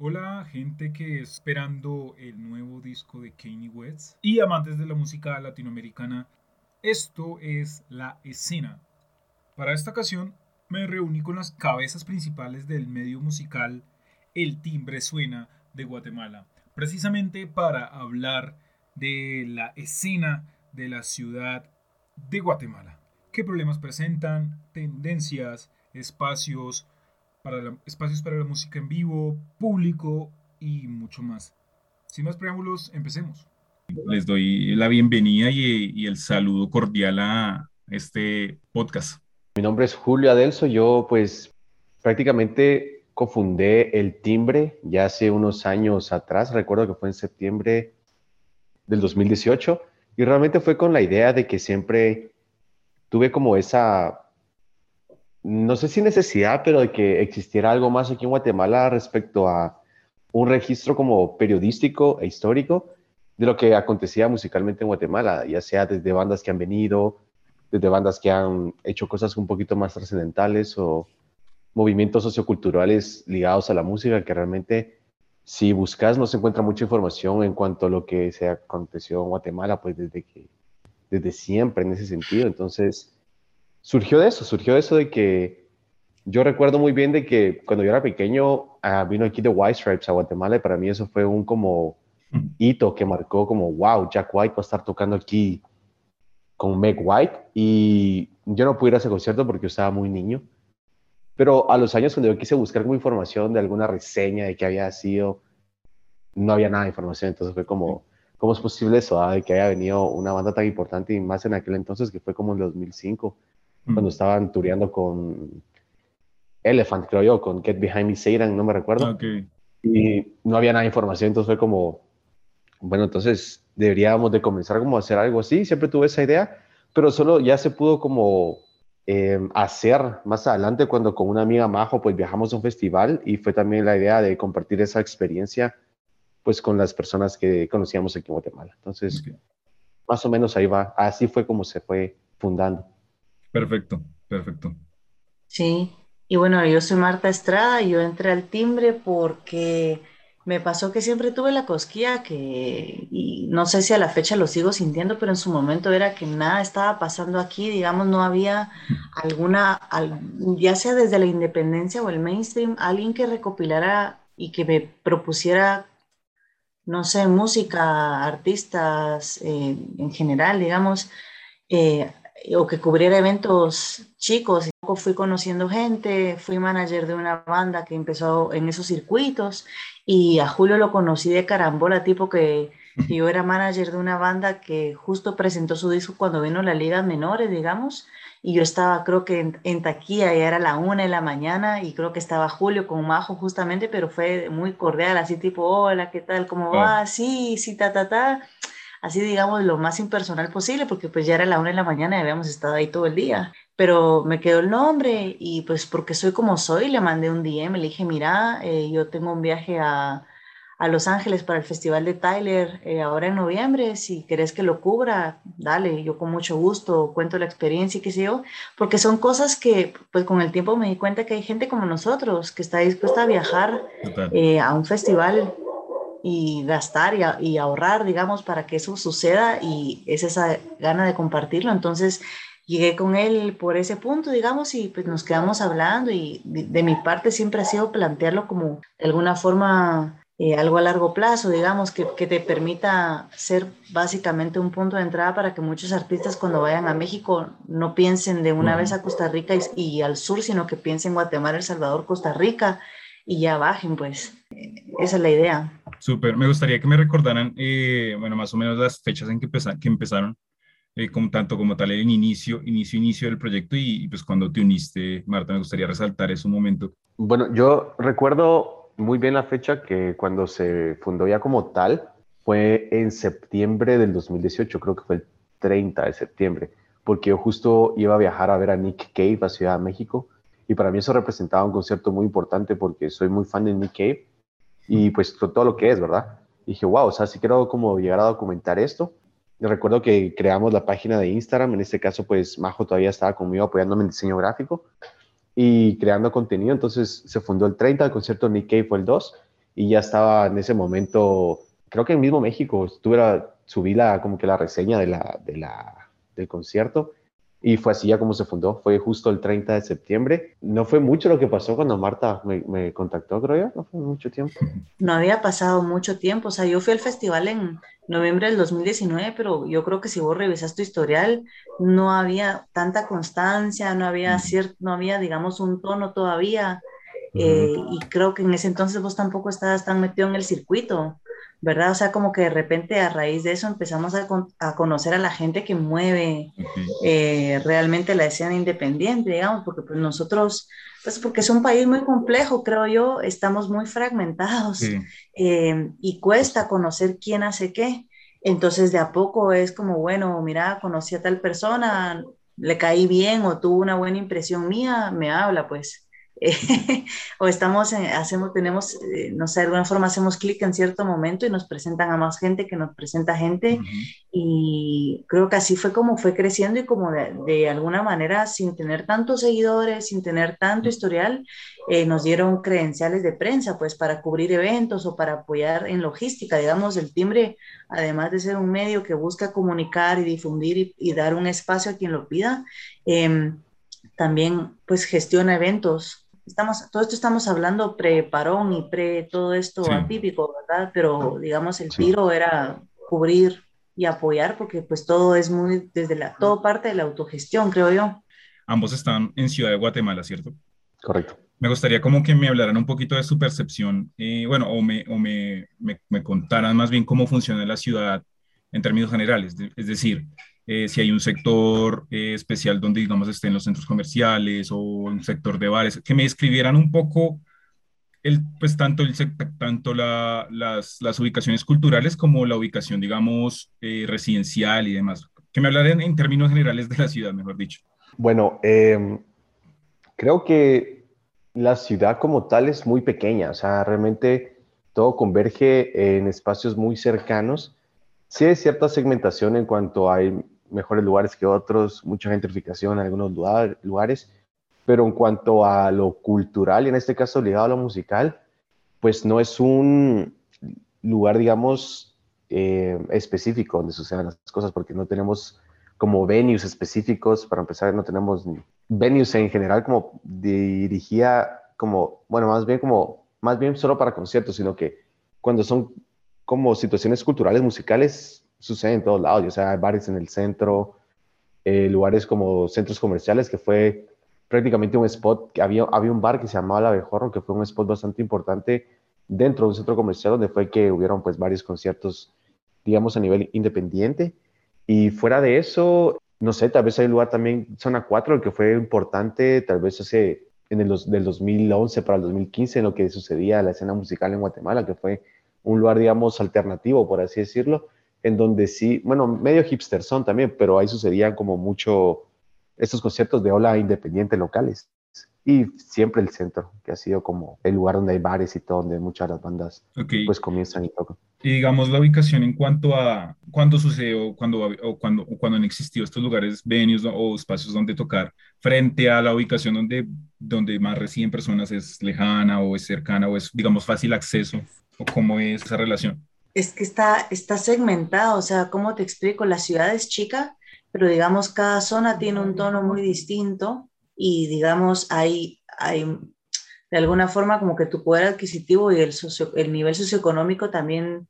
Hola, gente que esperando el nuevo disco de Kanye West y amantes de la música latinoamericana. Esto es La Escena. Para esta ocasión me reuní con las cabezas principales del medio musical El Timbre Suena de Guatemala, precisamente para hablar de la escena de la ciudad de Guatemala. ¿Qué problemas presentan? Tendencias, espacios, para espacios para la música en vivo, público y mucho más. Sin más preámbulos, empecemos. Les doy la bienvenida y, el saludo cordial a este podcast. Mi nombre es Julio Adelso, yo pues prácticamente cofundé el timbre ya hace unos años atrás, recuerdo que fue en septiembre del 2018, y realmente fue con la idea de que siempre tuve como esa no sé si necesidad, pero de que existiera algo más aquí en Guatemala respecto a un registro como periodístico e histórico de lo que acontecía musicalmente en Guatemala, ya sea desde bandas que han venido, desde bandas que han hecho cosas un poquito más trascendentales o movimientos socioculturales ligados a la música, que realmente si buscas no se encuentra mucha información en cuanto a lo que se aconteció en Guatemala, pues desde que desde siempre en ese sentido. Entonces, surgió de eso, surgió de eso de que yo recuerdo muy bien de que cuando yo era pequeño ah, vino aquí de White Stripes a Guatemala y para mí eso fue un como hito que marcó como, wow, Jack White va a estar tocando aquí con Meg White y yo no pude ir a ese concierto porque yo estaba muy niño. Pero a los años cuando yo quise buscar como información de alguna reseña de que había sido, no había nada de información, entonces fue como, ¿cómo es posible eso? Ah, de que haya venido una banda tan importante y más en aquel entonces que fue como en 2005 cuando estaban tureando con Elephant, creo yo, con Get Behind Me Satan, no me recuerdo. Y no había nada de información, entonces fue como, bueno, entonces deberíamos de comenzar como a hacer algo así, siempre tuve esa idea, pero solo ya se pudo como em, hacer más adelante cuando con una amiga Majo pues viajamos a un festival y fue también la idea de compartir esa experiencia pues con las personas que conocíamos aquí en Guatemala. Entonces, más o menos ahí va, así fue como se fue fundando. Perfecto, perfecto. Sí, y bueno, yo soy Marta Estrada yo entré al timbre porque me pasó que siempre tuve la cosquilla que, y no sé si a la fecha lo sigo sintiendo, pero en su momento era que nada estaba pasando aquí, digamos, no había alguna, ya sea desde la independencia o el mainstream, alguien que recopilara y que me propusiera, no sé, música, artistas eh, en general, digamos, eh, o que cubriera eventos chicos. Fui conociendo gente, fui manager de una banda que empezó en esos circuitos y a Julio lo conocí de carambola, tipo que yo era manager de una banda que justo presentó su disco cuando vino la Liga Menores, digamos, y yo estaba creo que en, en taquilla, ya era la una de la mañana y creo que estaba Julio con Majo justamente, pero fue muy cordial, así tipo, hola, ¿qué tal? ¿Cómo va? Sí, sí, ta, ta, ta así digamos lo más impersonal posible, porque pues ya era la una de la mañana y habíamos estado ahí todo el día. Pero me quedó el nombre y pues porque soy como soy, le mandé un DM, le dije, mira, eh, yo tengo un viaje a, a, Los Ángeles para el Festival de Tyler eh, ahora en noviembre, si querés que lo cubra, dale, yo con mucho gusto cuento la experiencia y qué sé yo, porque son cosas que pues con el tiempo me di cuenta que hay gente como nosotros que está dispuesta a viajar eh, a un festival y gastar y, ahorrar, digamos, para que eso suceda y es esa gana de compartirlo. Entonces llegué con él por ese punto, digamos, y pues nos quedamos hablando y de, mi parte siempre ha sido plantearlo como de alguna forma eh, algo a largo plazo, digamos, que, que, te permita ser básicamente un punto de entrada para que muchos artistas cuando vayan a México no piensen de una vez a Costa Rica y, y, al sur, sino que piensen Guatemala, El Salvador, Costa Rica y ya bajen, pues. Esa es la idea. Súper. Me gustaría que me recordaran, eh, bueno, más o menos las fechas en que, que empezaron, eh, como, tanto como tal el inicio, inicio, inicio del proyecto y, pues cuando te uniste, Marta, me gustaría resaltar ese momento. Bueno, yo recuerdo muy bien la fecha que cuando se fundó ya como tal, fue en septiembre del 2018, creo que fue el 30 de septiembre, porque yo justo iba a viajar a ver a Nick Cave a Ciudad de México y para mí eso representaba un concierto muy importante porque soy muy fan de Nick Cave y pues todo lo que es, ¿verdad? Y dije, wow, o sea, sí quiero como llegar a documentar esto. Y recuerdo que creamos la página de Instagram, en este caso pues Majo todavía estaba conmigo apoyándome en diseño gráfico y creando contenido, entonces se fundó el 30, el concierto Nick Cave fue el 2 y ya estaba en ese momento, creo que en mismo México, estuve subí la, como que la reseña de la, de la, del concierto y fue así ya como se fundó, fue justo el 30 de septiembre. No fue mucho lo que pasó cuando Marta me, me, contactó, creo yo, no fue mucho tiempo. No había pasado mucho tiempo, o sea, yo fui al festival en noviembre del 2019, pero yo creo que si vos revisas tu historial, no había tanta constancia, no había, cierto, no había digamos, un tono todavía. Eh, y creo que en ese entonces vos tampoco estabas tan metido en el circuito. ¿Verdad? O sea, como que de repente a raíz de eso empezamos a, a conocer a la gente que mueve eh, realmente la escena independiente, digamos, porque pues nosotros, pues porque es un país muy complejo, creo yo, estamos muy fragmentados eh, y cuesta conocer quién hace qué. Entonces de a poco es como, bueno, mira, conocí a tal persona, le caí bien o tuvo una buena impresión mía, me habla, pues. o estamos, hacemos, tenemos, eh, no sé, de alguna forma hacemos clic en cierto momento y nos presentan a más gente que nos presenta gente. Y creo que así fue como fue creciendo y como de, de alguna manera, sin tener tantos seguidores, sin tener tanto historial, eh, nos dieron credenciales de prensa, pues para cubrir eventos o para apoyar en logística. Digamos, el timbre, además de ser un medio que busca comunicar y difundir y, dar un espacio a quien lo pida, em, también pues gestiona eventos estamos, todo esto estamos hablando pre-parón y pre todo esto atípico, ¿verdad? Pero digamos, el tiro era cubrir y apoyar porque pues todo es muy, desde la, todo parte de la autogestión, creo yo. Ambos están en Ciudad de Guatemala, ¿cierto? Correcto. Me gustaría como que me hablaran un poquito de su percepción, eh, bueno, o, me, o me, me, me, contaran más bien cómo funciona la ciudad en términos generales, es decir, eh, si hay un sector eh, especial donde, digamos, estén los centros comerciales o un sector de bares, que me describieran un poco el, pues, tanto, el, tanto la, las, las, ubicaciones culturales como la ubicación, digamos, eh, residencial y demás. Que me hablaran en términos generales de la ciudad, mejor dicho. Bueno, em, creo que la ciudad como tal es muy pequeña, o sea, realmente todo converge en espacios muy cercanos. Sí hay cierta segmentación en cuanto a mejores lugares que otros, mucha gentrificación en algunos lugares, pero en cuanto a lo cultural y en este caso ligado a lo musical, pues no es un lugar, digamos, eh, específico donde sucedan las cosas, porque no tenemos como venues específicos, para empezar, no tenemos venues en general como dirigía como, bueno, más bien como, más bien solo para conciertos, sino que cuando son como situaciones culturales, musicales, sucede en todos lados, o sea, hay bares en el centro, eh, lugares como centros comerciales, que fue prácticamente un spot, que había, había un bar que se llamaba La Abejorro, que fue un spot bastante importante dentro de un centro comercial, donde fue que hubieron pues varios conciertos, digamos, a nivel independiente. Y fuera de eso, no sé, tal vez hay un lugar también, Zona 4, que fue importante, tal vez hace en el del 2011 para el 2015, en lo que sucedía la escena musical en Guatemala, que fue un lugar, digamos, alternativo, por así decirlo, en donde sí, bueno, medio hipster son también, pero ahí sucedían como mucho estos conciertos de ola independiente locales. Y siempre el centro, que ha sido como el lugar donde hay bares y todo, donde muchas de las bandas pues comienzan y tocan. Y digamos la ubicación en cuanto a cuándo sucedió, cuando, o cuando, o cuando han existido estos lugares, venues o espacios donde tocar, frente a la ubicación donde, donde más recién personas es lejana o es cercana o es, digamos, fácil acceso, o cómo es esa relación es que está, está segmentado, o sea, ¿cómo te explico? La ciudad es chica, pero digamos, cada zona tiene un tono muy distinto y digamos, hay, hay de alguna forma como que tu poder adquisitivo y el, socio, el nivel socioeconómico también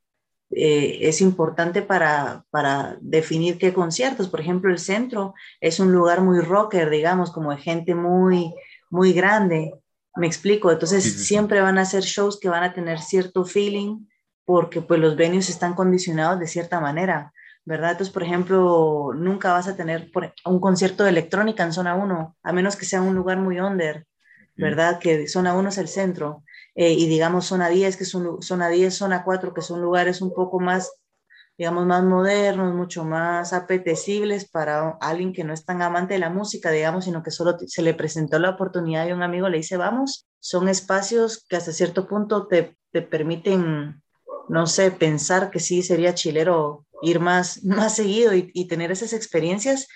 eh, es importante para, para definir qué conciertos. Por ejemplo, el centro es un lugar muy rocker, digamos, como de gente muy, muy grande. Me explico. Entonces, siempre van a ser shows que van a tener cierto feeling porque pues los venues están condicionados de cierta manera, ¿verdad? Entonces, por ejemplo, nunca vas a tener un concierto de electrónica en zona 1, a menos que sea un lugar muy under, ¿verdad? Que zona 1 es el centro, eh, y digamos zona 10, que son zona 10, zona 4, que son lugares un poco más, digamos, más modernos, mucho más apetecibles para alguien que no es tan amante de la música, digamos, sino que solo se le presentó la oportunidad y un amigo le dice, vamos, son espacios que hasta cierto punto te, te permiten no sé, pensar que sí sería chilero ir más, más seguido y, tener esas experiencias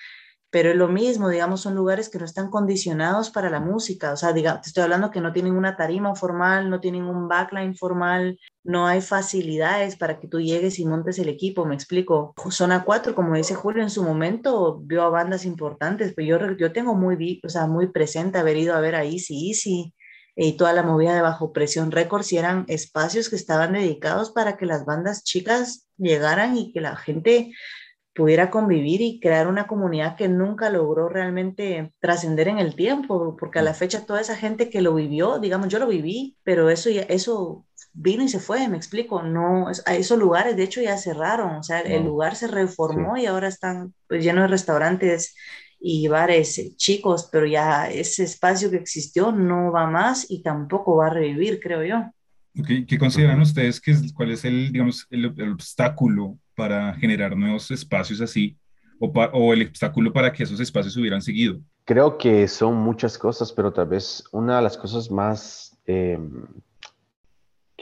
pero es lo mismo, digamos, son lugares que no están condicionados para la música, o sea, digamos, te estoy hablando que no tienen una tarima formal, no tienen un backline formal, no hay facilidades para que tú llegues y montes el equipo, me explico. Zona 4, como dice Julio, en su momento vio a bandas importantes, pero yo, yo tengo muy, o sea, muy presente haber ido a ver a Easy Easy y toda la movida de Bajo Presión Records y eran espacios que estaban dedicados para que las bandas chicas llegaran y que la gente pudiera convivir y crear una comunidad que nunca logró realmente trascender en el tiempo, porque a la fecha toda esa gente que lo vivió, digamos, yo lo viví, pero eso ya, eso vino y se fue, me explico, no, a esos lugares de hecho ya cerraron, o sea, el lugar se reformó y ahora están pues, llenos de restaurantes y bares eh, chicos, pero ya ese espacio que existió no va más y tampoco va a revivir, creo yo. ¿Qué consideran ustedes que es, cuál es el, digamos, el, el obstáculo para generar nuevos espacios así o, o, el obstáculo para que esos espacios hubieran seguido? Creo que son muchas cosas, pero tal vez una de las cosas más em,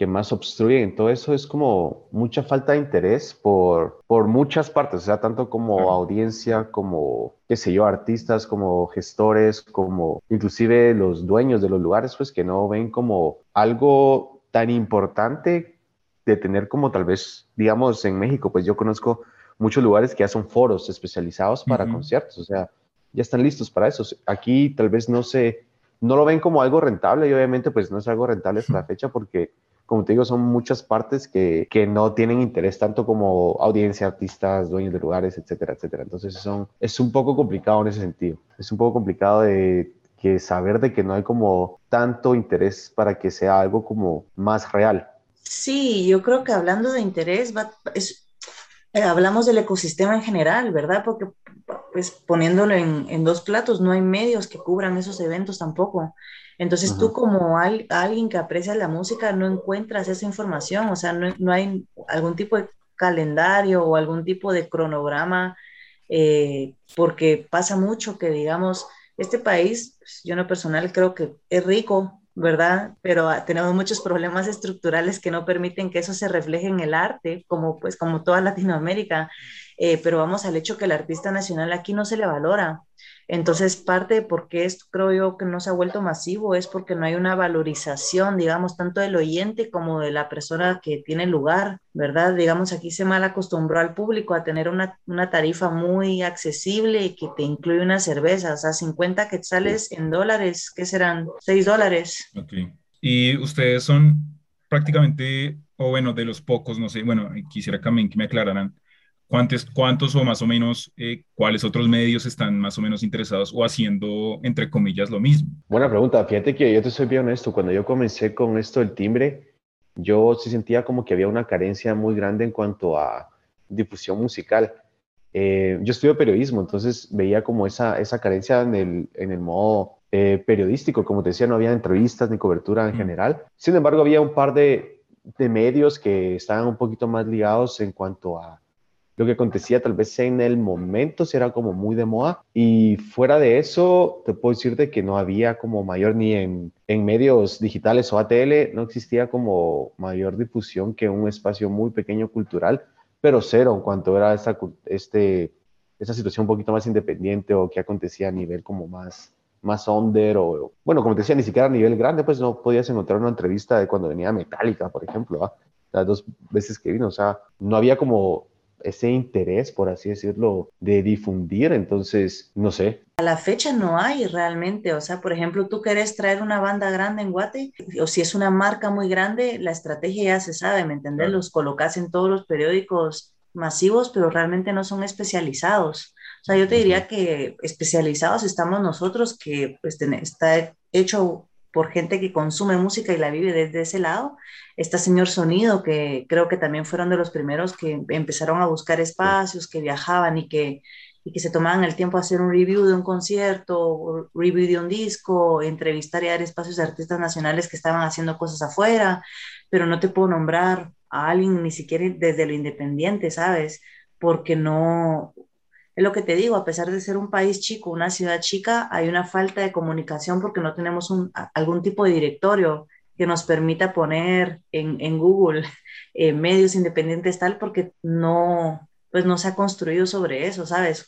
que más obstruyen. Todo eso es como mucha falta de interés por, por muchas partes, o sea, tanto como audiencia, como, qué sé yo, artistas, como gestores, como inclusive los dueños de los lugares, pues que no ven como algo tan importante de tener como tal vez, digamos, en México, pues yo conozco muchos lugares que ya son foros especializados para conciertos, o sea, ya están listos para eso. Aquí tal vez no se, no lo ven como algo rentable y obviamente pues no es algo rentable hasta la fecha porque, como te digo, son muchas partes que, que, no tienen interés tanto como audiencia, artistas, dueños de lugares, etcétera, etcétera. Entonces son, es un poco complicado en ese sentido. Es un poco complicado de que saber de que no hay como tanto interés para que sea algo como más real. Sí, yo creo que hablando de interés, eh, hablamos del ecosistema en general, ¿verdad? Porque pues poniéndolo en, dos platos, no hay medios que cubran esos eventos tampoco. Entonces tú como alguien que aprecia la música no encuentras esa información, o sea, no, hay algún tipo de calendario o algún tipo de cronograma, eh, porque pasa mucho que, digamos, este país, pues, yo en lo personal creo que es rico ¿verdad? Pero ah, tenemos muchos problemas estructurales que no permiten que eso se refleje en el arte, como pues como toda Latinoamérica, eh, pero vamos al hecho que el artista nacional aquí no se le valora. Entonces, parte de por qué esto creo yo que no se ha vuelto masivo es porque no hay una valorización, digamos, tanto del oyente como de la persona que tiene lugar, ¿verdad? Digamos, aquí se mal acostumbró al público a tener una, una tarifa muy accesible que te incluye una cerveza, o sea, 50 quetzales en dólares, ¿qué serán? 6 dólares. Ok. Y ustedes son prácticamente, o bueno, de los pocos, no sé, bueno, quisiera también que me aclararan ¿Cuántos, ¿Cuántos o más o menos eh, cuáles otros medios están más o menos interesados o haciendo, entre comillas, lo mismo? Buena pregunta. Fíjate que yo te soy bien honesto. Cuando yo comencé con esto del timbre, yo sí sentía como que había una carencia muy grande en cuanto a difusión musical. Eh, yo estudio periodismo, entonces veía como esa, esa carencia en el, en el modo eh, periodístico. Como te decía, no había entrevistas ni cobertura en mm. general. Sin embargo, había un par de, de medios que estaban un poquito más ligados en cuanto a lo que acontecía tal vez en el momento si era como muy de moda. Y fuera de eso te puedo decir de que no había como mayor ni en, en medios digitales o ATL no existía como mayor difusión que un espacio muy pequeño cultural pero cero en cuanto era esta, este, esta situación un poquito más independiente o que acontecía a nivel como más más under o, bueno, como te decía, ni siquiera a nivel grande, pues no podías encontrar una entrevista de cuando venía Metallica, por ejemplo, las dos veces que vino, o sea, no había como ese interés, por así decirlo, de difundir. Entonces, no sé. A la fecha no hay realmente. O sea, por ejemplo, tú querés traer una banda grande en Guate, o si es una marca muy grande, la estrategia ya se sabe, ¿me entendés? Los colocas en todos los periódicos masivos, pero realmente no son especializados. O sea, yo te diría que especializados estamos nosotros, que pues, está hecho por gente que consume música y la vive desde ese lado. Está Señor Sonido, que creo que también fueron de los primeros que empezaron a buscar espacios, que viajaban y que, y que se tomaban el tiempo a hacer un review de un concierto, review de un disco, entrevistar y dar espacios de artistas nacionales que estaban haciendo cosas afuera, pero no te puedo nombrar a alguien ni siquiera desde lo independiente, ¿sabes? Porque no, es lo que te digo, a pesar de ser un país chico, una ciudad chica, hay una falta de comunicación porque no tenemos un, algún tipo de directorio que nos permita poner en, en Google eh, medios independientes tal, porque no, pues no se ha construido sobre eso, ¿sabes?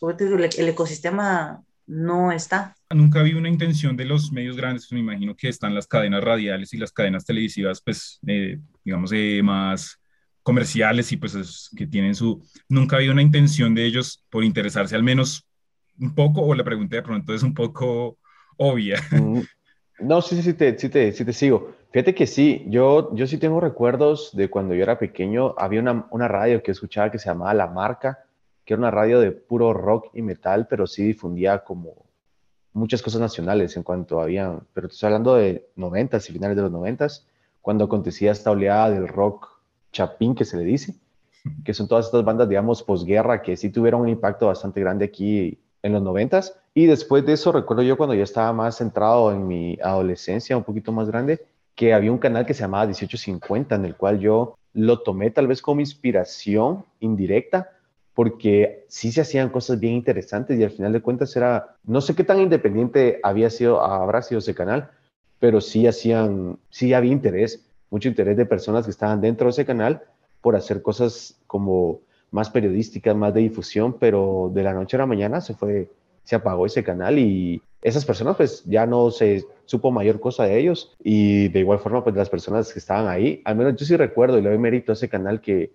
El ecosistema no está. Nunca había una intención de los medios grandes, me imagino que están las cadenas radiales y las cadenas televisivas, pues, eh, digamos, eh, más comerciales y pues que tienen su... Nunca había una intención de ellos por interesarse al menos un poco, o la pregunta de pronto es un poco obvia. Mm, no, sí, sí, sí te, sí te, sí te sigo. Fíjate que sí, yo, yo sí tengo recuerdos de cuando yo era pequeño, había una, una radio que escuchaba que se llamaba La Marca, que era una radio de puro rock y metal, pero sí difundía como muchas cosas nacionales en cuanto había, pero estoy hablando de noventas y finales de los noventas, cuando acontecía esta oleada del rock chapín que se le dice, que son todas estas bandas, digamos, posguerra, que sí tuvieron un impacto bastante grande aquí en los noventas. Y después de eso, recuerdo yo cuando ya estaba más centrado en mi adolescencia, un poquito más grande, que había un canal que se llamaba 1850, en el cual yo lo tomé tal vez como inspiración indirecta, porque sí se hacían cosas bien interesantes y al final de cuentas era, no sé qué tan independiente había sido, habrá sido ese canal, pero sí hacían, sí había interés, mucho interés de personas que estaban dentro de ese canal por hacer cosas como más periodísticas, más de difusión, pero de la noche a la mañana se fue, se apagó ese canal y esas personas pues ya no se supo mayor cosa de ellos. Y de igual forma pues las personas que estaban ahí, al menos yo sí recuerdo y le doy mérito a ese canal que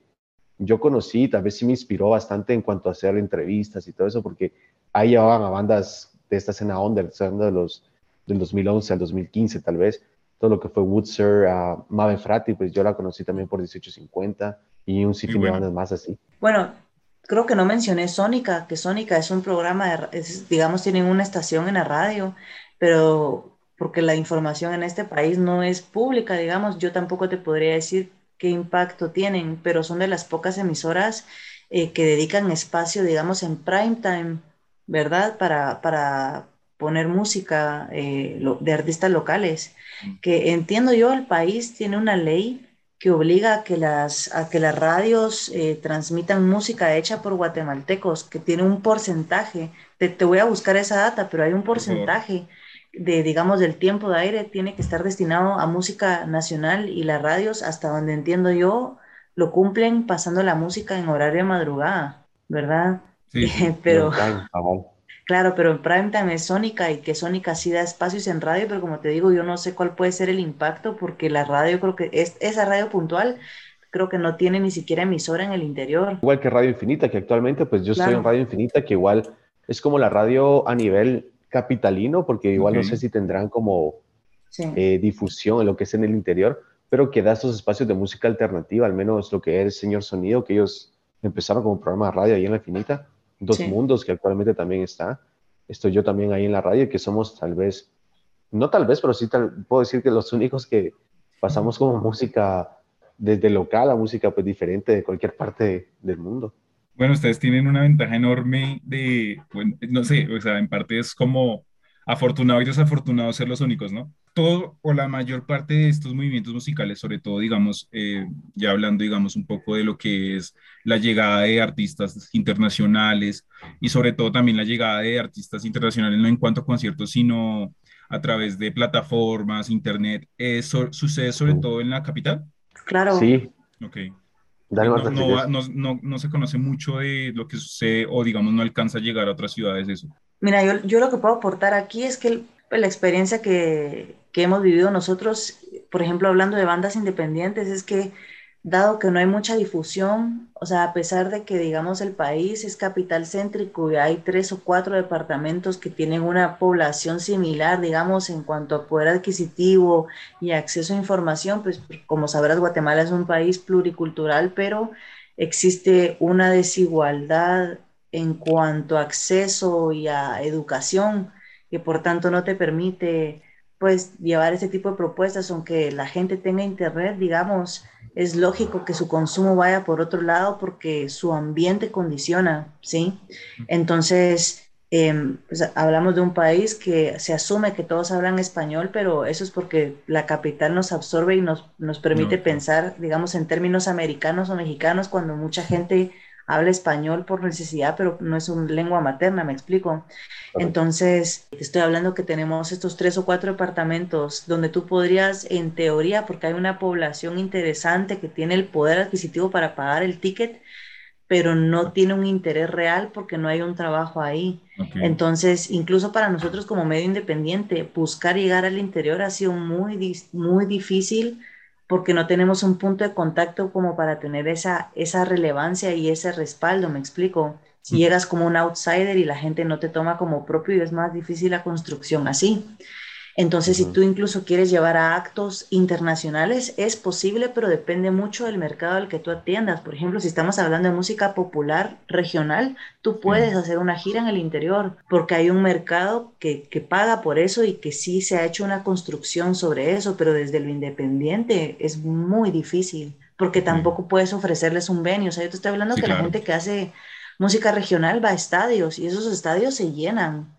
yo conocí, tal vez sí me inspiró bastante en cuanto a hacer entrevistas y todo eso, porque ahí llevaban a bandas de esta escena under, de los del 2011 al 2015 tal vez, todo lo que fue Woodser, a Maven Frati, pues yo la conocí también por 1850 y un sitio de bandas más así. Bueno, creo que no mencioné Sónica, que Sónica es un programa, digamos, tienen una estación en la radio, pero porque la información en este país no es pública, digamos, yo tampoco te podría decir qué impacto tienen, pero son de las pocas emisoras eh, que dedican espacio, digamos, en prime time, ¿verdad? Para, para poner música eh, de artistas locales. Mm. Que entiendo yo, el país tiene una ley que obliga a que las, a que las radios eh, transmitan música hecha por guatemaltecos, que tiene un porcentaje, te, te, voy a buscar esa data, pero hay un porcentaje de, digamos, del tiempo de aire tiene que estar destinado a música nacional y las radios, hasta donde entiendo yo, lo cumplen pasando la música en horario de madrugada, ¿verdad? Sí, pero... Claro, pero en prime time es Sónica y que Sónica sí da espacios en radio, pero como te digo, yo no sé cuál puede ser el impacto porque la radio creo que es esa radio puntual creo que no tiene ni siquiera emisora en el interior. Igual que Radio Infinita, que actualmente pues yo estoy en Radio Infinita, que igual es como la radio a nivel capitalino, porque igual no sé si tendrán como eh, difusión en lo que es en el interior, pero que da estos espacios de música alternativa, al menos lo que es Señor Sonido, que ellos empezaron como programa de radio ahí en la Infinita Dos Mundos, que actualmente también está. Estoy yo también ahí en la radio, que somos tal vez, no tal vez, pero sí puedo decir que los únicos que pasamos como música desde local a música pues diferente de cualquier parte del mundo. Bueno, ustedes tienen una ventaja enorme de, no sé, o sea, en parte es como afortunado y desafortunado ser los únicos, ¿no? Todo o la mayor parte de estos movimientos musicales, sobre todo, digamos, eh, ya hablando, digamos, un poco de lo que es la llegada de artistas internacionales y sobre todo también la llegada de artistas internacionales, no en cuanto a conciertos, sino a través de plataformas, internet, ¿eso sucede sobre todo en la capital? Claro. Sí. Ok. No, no, no, no, se conoce mucho de lo que sucede o digamos no alcanza a llegar a otras ciudades eso. Mira, yo, yo lo que puedo aportar aquí es que pues, la experiencia que, que hemos vivido nosotros, por ejemplo, hablando de bandas independientes, es que dado que no hay mucha difusión, o sea, a pesar de que, digamos, el país es capital céntrico y hay tres o cuatro departamentos que tienen una población similar, digamos, en cuanto a poder adquisitivo y acceso a información, pues como sabrás, Guatemala es un país pluricultural, pero existe una desigualdad en cuanto a acceso y a educación, que por tanto no te permite pues llevar ese tipo de propuestas, aunque la gente tenga internet, digamos, es lógico que su consumo vaya por otro lado porque su ambiente condiciona, ¿sí? Entonces, em, pues, hablamos de un país que se asume que todos hablan español, pero eso es porque la capital nos absorbe y nos, nos permite pensar, digamos, en términos americanos o mexicanos, cuando mucha gente habla español por necesidad, pero no es una lengua materna, me explico. Entonces, te estoy hablando que tenemos estos tres o cuatro departamentos donde tú podrías, en teoría, porque hay una población interesante que tiene el poder adquisitivo para pagar el ticket, pero no tiene un interés real porque no hay un trabajo ahí. Entonces, incluso para nosotros como medio independiente, buscar llegar al interior ha sido muy, muy difícil porque no tenemos un punto de contacto como para tener esa, esa relevancia y ese respaldo, me explico. Si llegas como un outsider y la gente no te toma como propio, es más difícil la construcción así. Entonces, si tú incluso quieres llevar a actos internacionales, es posible, pero depende mucho del mercado al que tú atiendas. Por ejemplo, si estamos hablando de música popular regional, tú puedes hacer una gira en el interior, porque hay un mercado que, que, paga por eso y que sí se ha hecho una construcción sobre eso, pero desde lo independiente es muy difícil, porque tampoco puedes ofrecerles un venue. O sea, yo te estoy hablando que la gente que hace música regional va a estadios y esos estadios se llenan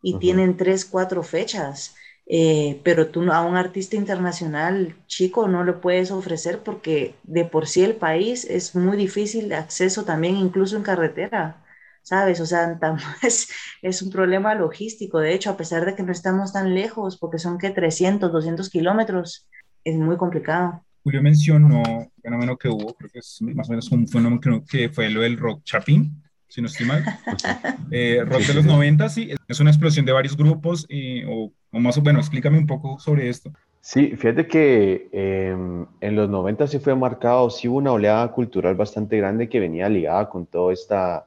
y tienen tres, cuatro fechas. Eh, pero tú a un artista internacional chico no le puedes ofrecer porque de por sí el país es muy difícil de acceso también, incluso en carretera, ¿sabes? O sea, es, es un problema logístico. De hecho, a pesar de que no estamos tan lejos, porque son que 300, 200 kilómetros, es muy complicado. Julio mencionó un fenómeno que hubo, creo que es más o menos un fenómeno que fue lo del rock chapín, si no estoy mal. Eh, rock de los 90, sí, es una explosión de varios grupos, eh, o, o, más o menos, explícame un poco sobre esto. Sí, fíjate que em, en los 90 sí fue marcado, sí hubo una oleada cultural bastante grande que venía ligada con toda esta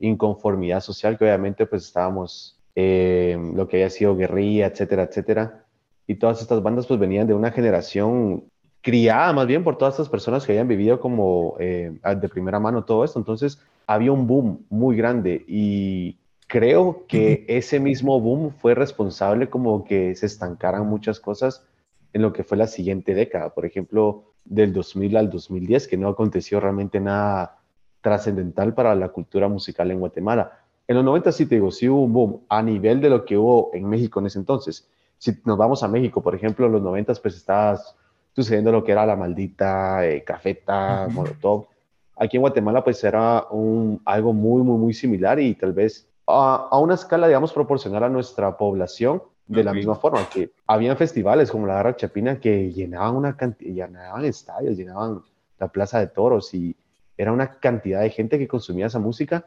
inconformidad social que obviamente pues estábamos, em, lo que había sido guerrilla, etcétera, etcétera. Y todas estas bandas pues venían de una generación criada más bien por todas estas personas que habían vivido como eh, de primera mano todo esto. Entonces había un boom muy grande y creo que ese mismo boom fue responsable como que se estancaran muchas cosas en lo que fue la siguiente década. Por ejemplo, del 2000 al 2010, que no aconteció realmente nada trascendental para la cultura musical en Guatemala. En los 90 sí te digo, sí hubo un boom a nivel de lo que hubo en México en ese entonces. Si nos vamos a México, por ejemplo, en los 90 pues estabas sucediendo lo que era la maldita eh, cafeta, molotov. Aquí en Guatemala pues era un, algo muy, muy, muy similar y tal vez a, a una escala, digamos, proporcional a nuestra población de la misma forma, que habían festivales como la Garra Chapina que llenaban una cantidad, llenaban estadios, llenaban la Plaza de Toros y era una cantidad de gente que consumía esa música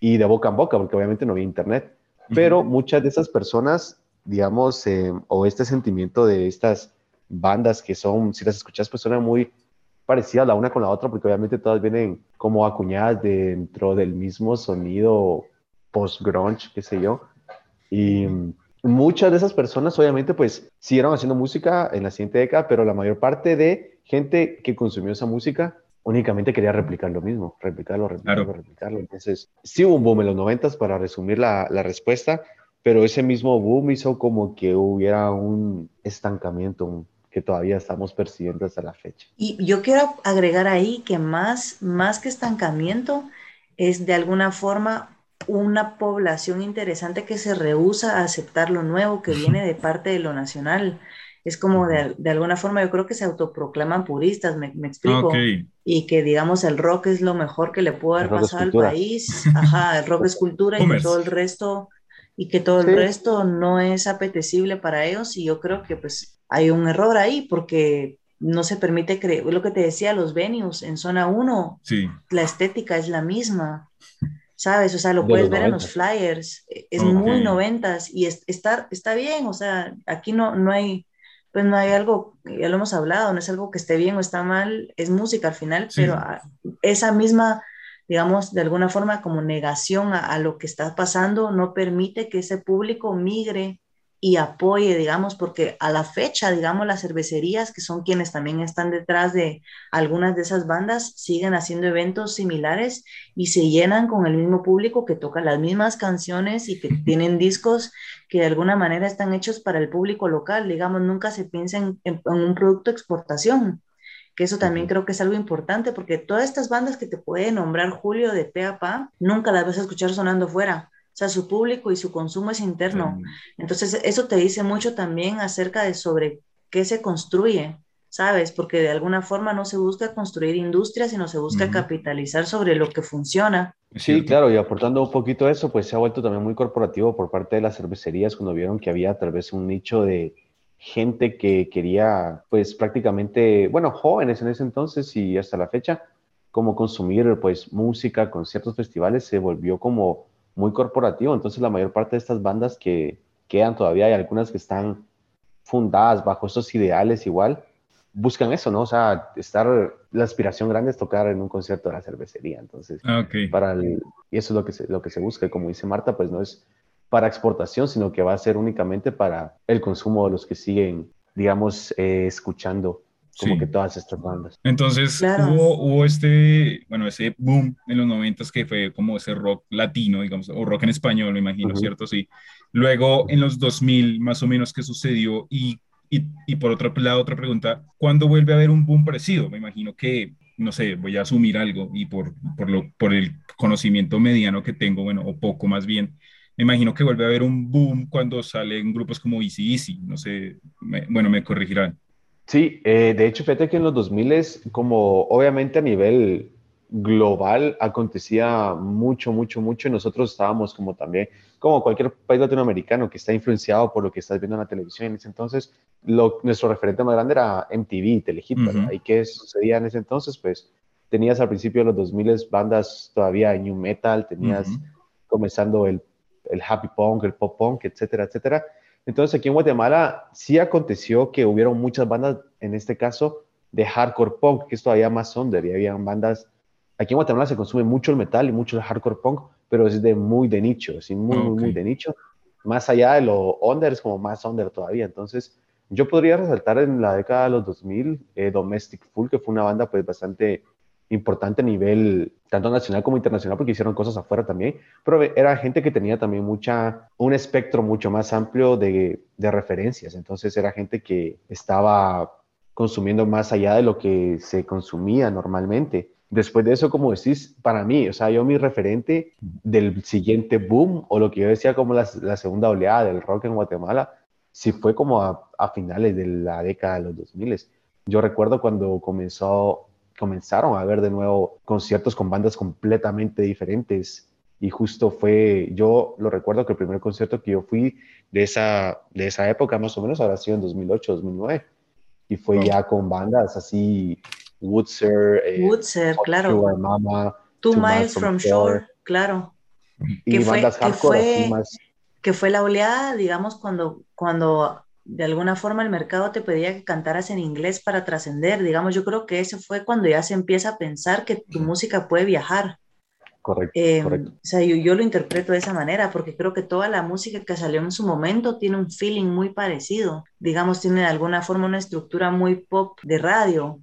y de boca en boca, porque obviamente no había internet. Pero muchas de esas personas, digamos, eh, o este sentimiento de estas bandas que son, si las escuchas, pues suenan muy parecidas la una con la otra, porque obviamente todas vienen como acuñadas dentro del mismo sonido post-grunge, qué sé yo. Y muchas de esas personas, obviamente, pues siguieron haciendo música en la siguiente década, pero la mayor parte de gente que consumió esa música únicamente quería replicar lo mismo, replicarlo, replicarlo, replicarlo. Entonces, sí hubo un boom en los noventas, para resumir la, la respuesta, pero ese mismo boom hizo como que hubiera un estancamiento, un, que todavía estamos percibiendo hasta la fecha. Y yo quiero agregar ahí que más, más que estancamiento es de alguna forma una población interesante que se rehúsa a aceptar lo nuevo que viene de parte de lo nacional. Es como de, de alguna forma, yo creo que se autoproclaman puristas, me, me explico. Y que digamos el rock es lo mejor que le puede haber pasado al país. Ajá, el rock es cultura y que todo el resto y que todo el resto no es apetecible para ellos y yo creo que pues hay un error ahí porque no se permite creer, lo que te decía, los venues en zona 1, sí. la estética es la misma, ¿sabes? O sea, lo puedes ver en los flyers, e, es muy noventas y está, está bien, o sea, aquí no, no hay, pues no hay algo, ya lo hemos hablado, no es algo que esté bien o está mal, es música al final, pero esa misma, digamos, de alguna forma como negación a, a lo que está pasando no permite que ese público migre y apoye, digamos, porque a la fecha, digamos, las cervecerías, que son quienes también están detrás de algunas de esas bandas, siguen haciendo eventos similares y se llenan con el mismo público que toca las mismas canciones y que tienen discos que de alguna manera están hechos para el público local, digamos, nunca se piensa en, un producto exportación que eso también creo que es algo importante, porque todas estas bandas que te puede nombrar Julio de pe a pa, nunca las vas a escuchar sonando fuera sea, su público y su consumo es interno. Entonces, eso te dice mucho también acerca de sobre qué se construye, ¿sabes? Porque de alguna forma no se busca construir industria, sino se busca capitalizar sobre lo que funciona. Sí, claro, y aportando un poquito a eso, pues se ha vuelto también muy corporativo por parte de las cervecerías cuando vieron que había tal vez un nicho de gente que quería, pues prácticamente, bueno, jóvenes en ese entonces y hasta la fecha, como consumir pues música, conciertos, festivales se volvió como muy corporativo. Entonces la mayor parte de estas bandas que quedan todavía, hay algunas que están fundadas bajo esos ideales igual, buscan eso, ¿no? O sea, estar, la aspiración grande es tocar en un concierto de la cervecería. Entonces, ah, para y eso es lo que, se, lo que se busca. Como dice Marta, pues no es para exportación, sino que va a ser únicamente para el consumo de los que siguen, digamos, eh, escuchando como que todas estas bandas. Entonces hubo, hubo, este, bueno, ese boom en los noventas que fue como ese rock latino, digamos, o rock en español, me imagino, ¿cierto? Sí. Luego en los 2000, más o menos, ¿qué sucedió? Y, y, y, por otro lado, otra pregunta, ¿cuándo vuelve a haber un boom parecido? Me imagino que, no sé, voy a asumir algo y por, por, lo, por el conocimiento mediano que tengo, bueno, o poco más bien, me imagino que vuelve a haber un boom cuando salen grupos como Easy Easy, no sé, bueno, me corregirán. Sí, eh, de hecho, fíjate que en los 2000 como obviamente a nivel global acontecía mucho, mucho, mucho y nosotros estábamos como también, como cualquier país latinoamericano que está influenciado por lo que estás viendo en la televisión en ese entonces, lo, nuestro referente más grande era MTV, Telehit, ¿verdad? ¿Y qué sucedía en ese entonces? Pues tenías al principio de los 2000 bandas todavía de New Metal, tenías comenzando el, el Happy Punk, el Pop Punk, etcétera, etcétera. Entonces aquí en Guatemala sí aconteció que hubieron muchas bandas, en este caso, de hardcore punk, que es todavía más under, y habían bandas, aquí en Guatemala se consume mucho el metal y mucho el hardcore punk, pero es de muy de nicho, así muy, muy, muy de nicho. Más allá de lo under, es como más under todavía. Entonces, yo podría resaltar en la década de los 2000, eh, Domestic Full, que fue una banda pues bastante importante a nivel tanto nacional como internacional, porque hicieron cosas afuera también, pero era gente que tenía también mucha, un espectro mucho más amplio de, de referencias, entonces era gente que estaba consumiendo más allá de lo que se consumía normalmente. Después de eso, como decís, para mí, o sea, yo mi referente del siguiente boom, o lo que yo decía como la, la segunda oleada del rock en Guatemala, sí fue como a, a finales de la década de los 2000. Yo recuerdo cuando comenzó comenzaron a ver de nuevo conciertos con bandas completamente diferentes. Y justo fue, yo lo recuerdo que el primer concierto que yo fui de esa, de esa época más o menos habrá sido en 2008, 2009. Y fue ya con bandas así, Woodser, eh, Woodser, claro. Mama, Two, Miles from, Shore, claro. Y que bandas fue, hardcore que fue, más... que fue la oleada, digamos, cuando, cuando de alguna forma el mercado te pedía que cantaras en inglés para trascender. Digamos, yo creo que ese fue cuando ya se empieza a pensar que tu música puede viajar. Correcto. Eh, correcto. O sea, yo, lo interpreto de esa manera porque creo que toda la música que salió en su momento tiene un feeling muy parecido. Digamos, tiene de alguna forma una estructura muy pop de radio.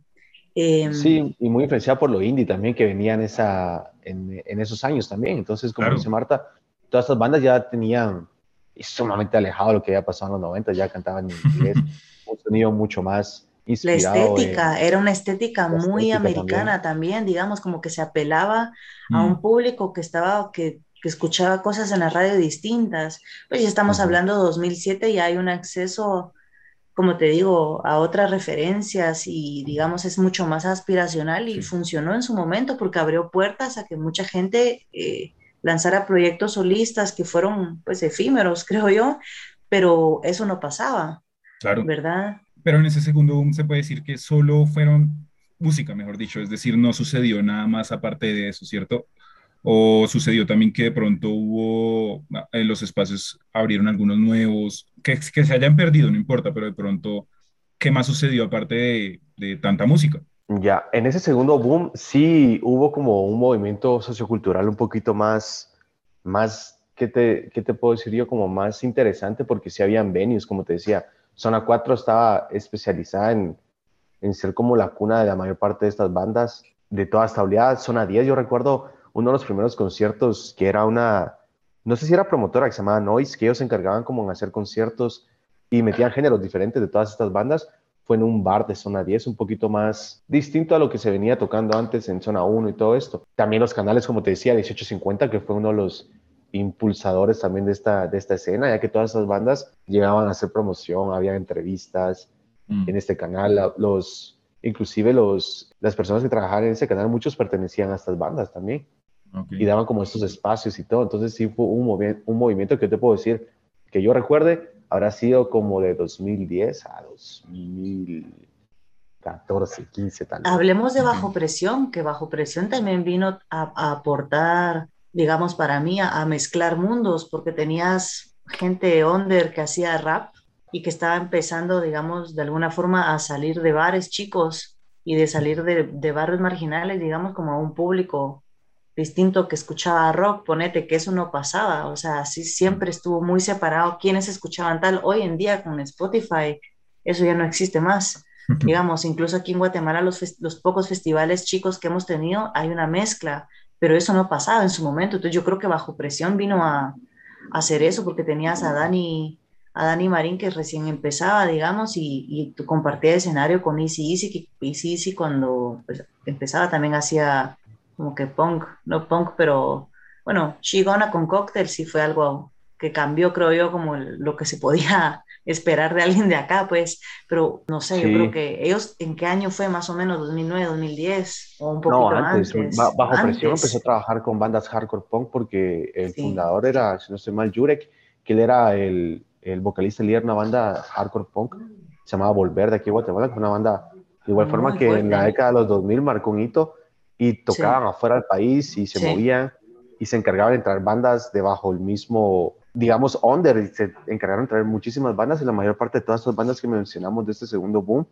Em, sí, y muy influenciada por lo indie también que venía en, esa, en, en esos años también. Entonces, como dice Marta, todas estas bandas ya tenían y sumamente alejado de lo que había pasado en los 90, ya cantaban en inglés, un sonido mucho más inspirado. La estética, era una estética muy americana también. digamos, como que se apelaba a un mm. público que estaba, que, que, escuchaba cosas en la radio distintas. Pues ya estamos hablando de 2007 y hay un acceso, como te digo, a otras referencias y digamos es mucho más aspiracional y funcionó en su momento porque abrió puertas a que mucha gente... Eh, lanzara proyectos solistas que fueron pues efímeros, creo yo, pero eso no pasaba. Claro. ¿Verdad? Pero en ese segundo boom se puede decir que solo fueron música, mejor dicho, es decir, no sucedió nada más aparte de eso, ¿cierto? O sucedió también que de pronto hubo, en eh, los espacios abrieron algunos nuevos, que, que se hayan perdido, no importa, pero de pronto, ¿qué más sucedió aparte de, de tanta música? Ya, en ese segundo boom sí hubo como un movimiento sociocultural un poquito más, más, ¿qué te, qué te puedo decir yo? Como más interesante porque sí habían venues, como te decía. Zona 4 estaba especializada en, en ser como la cuna de la mayor parte de estas bandas, de toda esta oleada. Zona 10, yo recuerdo uno de los primeros conciertos que era una, no sé si era promotora que se llamaba Noise, que ellos se encargaban como en hacer conciertos y metían géneros diferentes de todas estas bandas fue en un bar de zona 10, un poquito más distinto a lo que se venía tocando antes en zona 1 y todo esto. También los canales, como te decía, 1850, que fue uno de los impulsadores también de esta, de esta escena, ya que todas esas bandas llegaban a hacer promoción, había entrevistas mm. en este canal, los, inclusive los, las personas que trabajaban en ese canal, muchos pertenecían a estas bandas también. Y daban como estos espacios y todo. Entonces sí fue un, un movimiento que te puedo decir, que yo recuerde, habrá sido como de 2010 a 2000, 14, 15 tal. Hablemos de Bajo Presión, que Bajo Presión también vino a, aportar, digamos, para mí, a, mezclar mundos, porque tenías gente under que hacía rap y que estaba empezando, digamos, de alguna forma a salir de bares chicos y de salir de, de barrios marginales, digamos, como a un público distinto que escuchaba rock, ponete que eso no pasaba, o sea, sí siempre estuvo muy separado quienes escuchaban tal. Hoy en día con Spotify eso ya no existe más. Digamos, incluso aquí en Guatemala los, los pocos festivales chicos que hemos tenido hay una mezcla, pero eso no pasaba en su momento. Entonces yo creo que bajo presión vino a, a hacer eso porque tenías a Dani, a Dani Marín que recién empezaba, digamos, y, y tú compartías escenario con Easy Easy, que Easy Easy cuando pues, empezaba también hacía como que punk, no punk, pero bueno, Shigona con Cocktail sí fue algo que cambió, creo yo, como lo que se podía esperar de alguien de acá, pues, pero no sé, yo creo que ellos, ¿en qué año fue más o menos? ¿2009, 2010? ¿O un poquito no, antes? Bajo presión empezó a trabajar con bandas hardcore punk porque el fundador era, si no estoy mal, Jurek, que él era el, el vocalista líder de una banda hardcore punk, se llamaba Volver de aquí a Guatemala, que fue una banda de igual forma que en la década de los 2000 marcó un hito y tocaban afuera del país y se movían y se encargaban de traer bandas debajo el mismo, digamos, under, y se encargaron de traer muchísimas bandas y la mayor parte de todas estas bandas que mencionamos de este segundo boom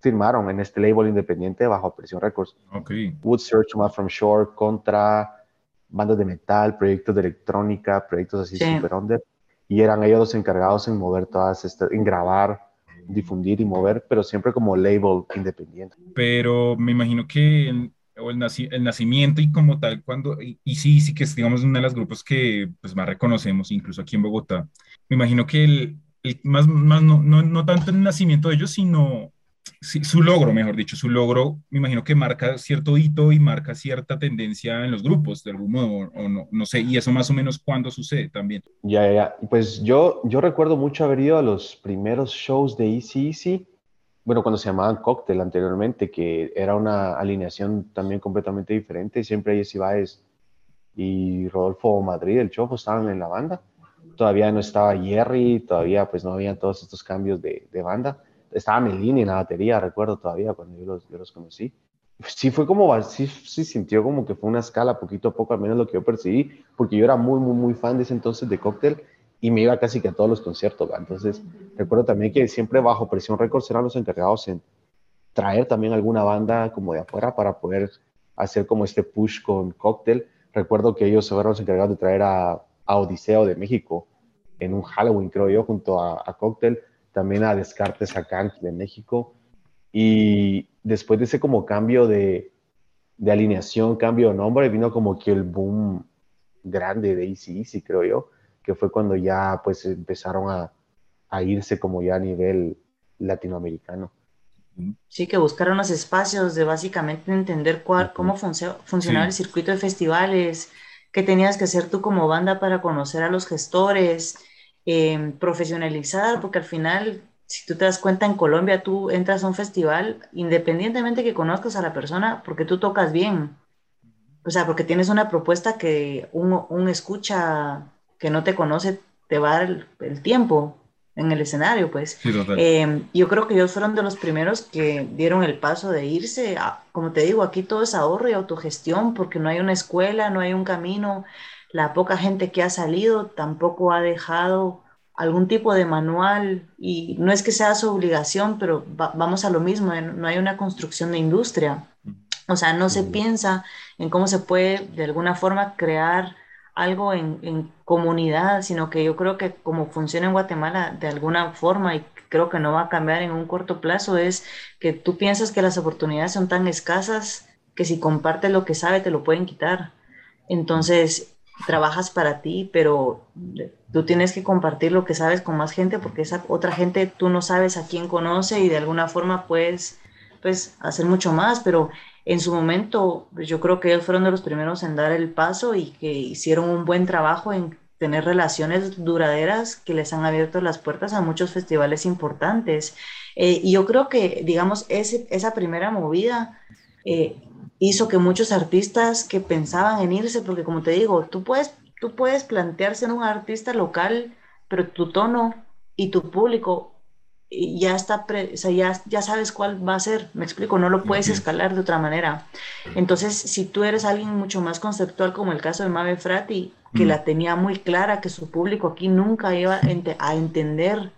firmaron en este label independiente bajo Presión Records. Okay. Wood Search, Matt From Shore, Contra, bandas de metal, proyectos de electrónica, proyectos así super under. Y eran ellos los encargados en mover todas estas, en grabar, difundir y mover, pero siempre como label independiente. Pero me imagino que o el, el, nacimiento y como tal, cuando, y, sí, sí que es, digamos, uno de los grupos que pues, más reconocemos, incluso aquí en Bogotá. Me imagino que el, más, más no, no, no, tanto el nacimiento de ellos, sino su logro, mejor dicho, su logro, me imagino que marca cierto hito y marca cierta tendencia en los grupos, de algún modo, o, no, no sé, y eso más o menos cuándo sucede también. Ya, ya, pues yo, yo recuerdo mucho haber ido a los primeros shows de Easy Easy, bueno, cuando se llamaban Cocktail anteriormente, que era una alineación también completamente diferente, siempre Jesse Baez y Rodolfo Madrid, el Chofo, estaban en la banda. Todavía no estaba Jerry, todavía pues no habían todos estos cambios de, de banda. Estaba Melini en la batería, recuerdo todavía cuando yo los, yo los conocí. Sí fue como, sí, sí sintió como que fue una escala poquito a poco, al menos lo que yo percibí, porque yo era muy, muy, muy fan de ese entonces de Cocktail y me iba casi que a todos los conciertos. Entonces, recuerdo también que siempre bajo presión Records eran los encargados en traer también alguna banda como de afuera para poder hacer como este push con Cocktail. Recuerdo que ellos fueron los encargados de traer a, Odiseo de México en un Halloween, creo yo, junto a, a Cocktail, también a Descartes a Kant de México. Y después de ese como cambio de, de alineación, cambio de nombre, vino como que el boom grande de Easy Easy, creo yo que fue cuando ya pues empezaron a, a irse como ya a nivel latinoamericano. Sí, que buscaron los espacios de básicamente entender cuál, cómo funcionaba el circuito de festivales, qué tenías que hacer tú como banda para conocer a los gestores, eh, profesionalizar, porque al final, si tú te das cuenta, en Colombia tú entras a un festival, independientemente que conozcas a la persona, porque tú tocas bien. O sea, porque tienes una propuesta que un, un escucha que no te conoce te va a dar el, tiempo en el escenario, pues. Eh, yo creo que ellos fueron de los primeros que dieron el paso de irse. como te digo, aquí todo es ahorro y autogestión porque no hay una escuela, no hay un camino. La poca gente que ha salido tampoco ha dejado algún tipo de manual y no es que sea su obligación, pero vamos a lo mismo, no hay una construcción de industria. O sea, no se piensa en cómo se puede de alguna forma crear algo en, comunidad, sino que yo creo que como funciona en Guatemala de alguna forma y creo que no va a cambiar en un corto plazo, es que tú piensas que las oportunidades son tan escasas que si compartes lo que sabe te lo pueden quitar. Entonces, trabajas para ti, pero tú tienes que compartir lo que sabes con más gente porque esa otra gente tú no sabes a quién conoce y de alguna forma puedes pues hacer mucho más, pero en su momento, yo creo que ellos fueron de los primeros en dar el paso y que hicieron un buen trabajo en tener relaciones duraderas que les han abierto las puertas a muchos festivales importantes. Eh, y yo creo que, digamos, esa primera movida eh, hizo que muchos artistas que pensaban en irse, porque como te digo, tú puedes, tú puedes plantearse en un artista local, pero tu tono y tu público ya está, o sea, ya, ya sabes cuál va a ser, me explico, no lo puedes escalar de otra manera. Entonces, si tú eres alguien mucho más conceptual, como el caso de Mabe Frati, que la tenía muy clara, que su público aquí nunca iba a entender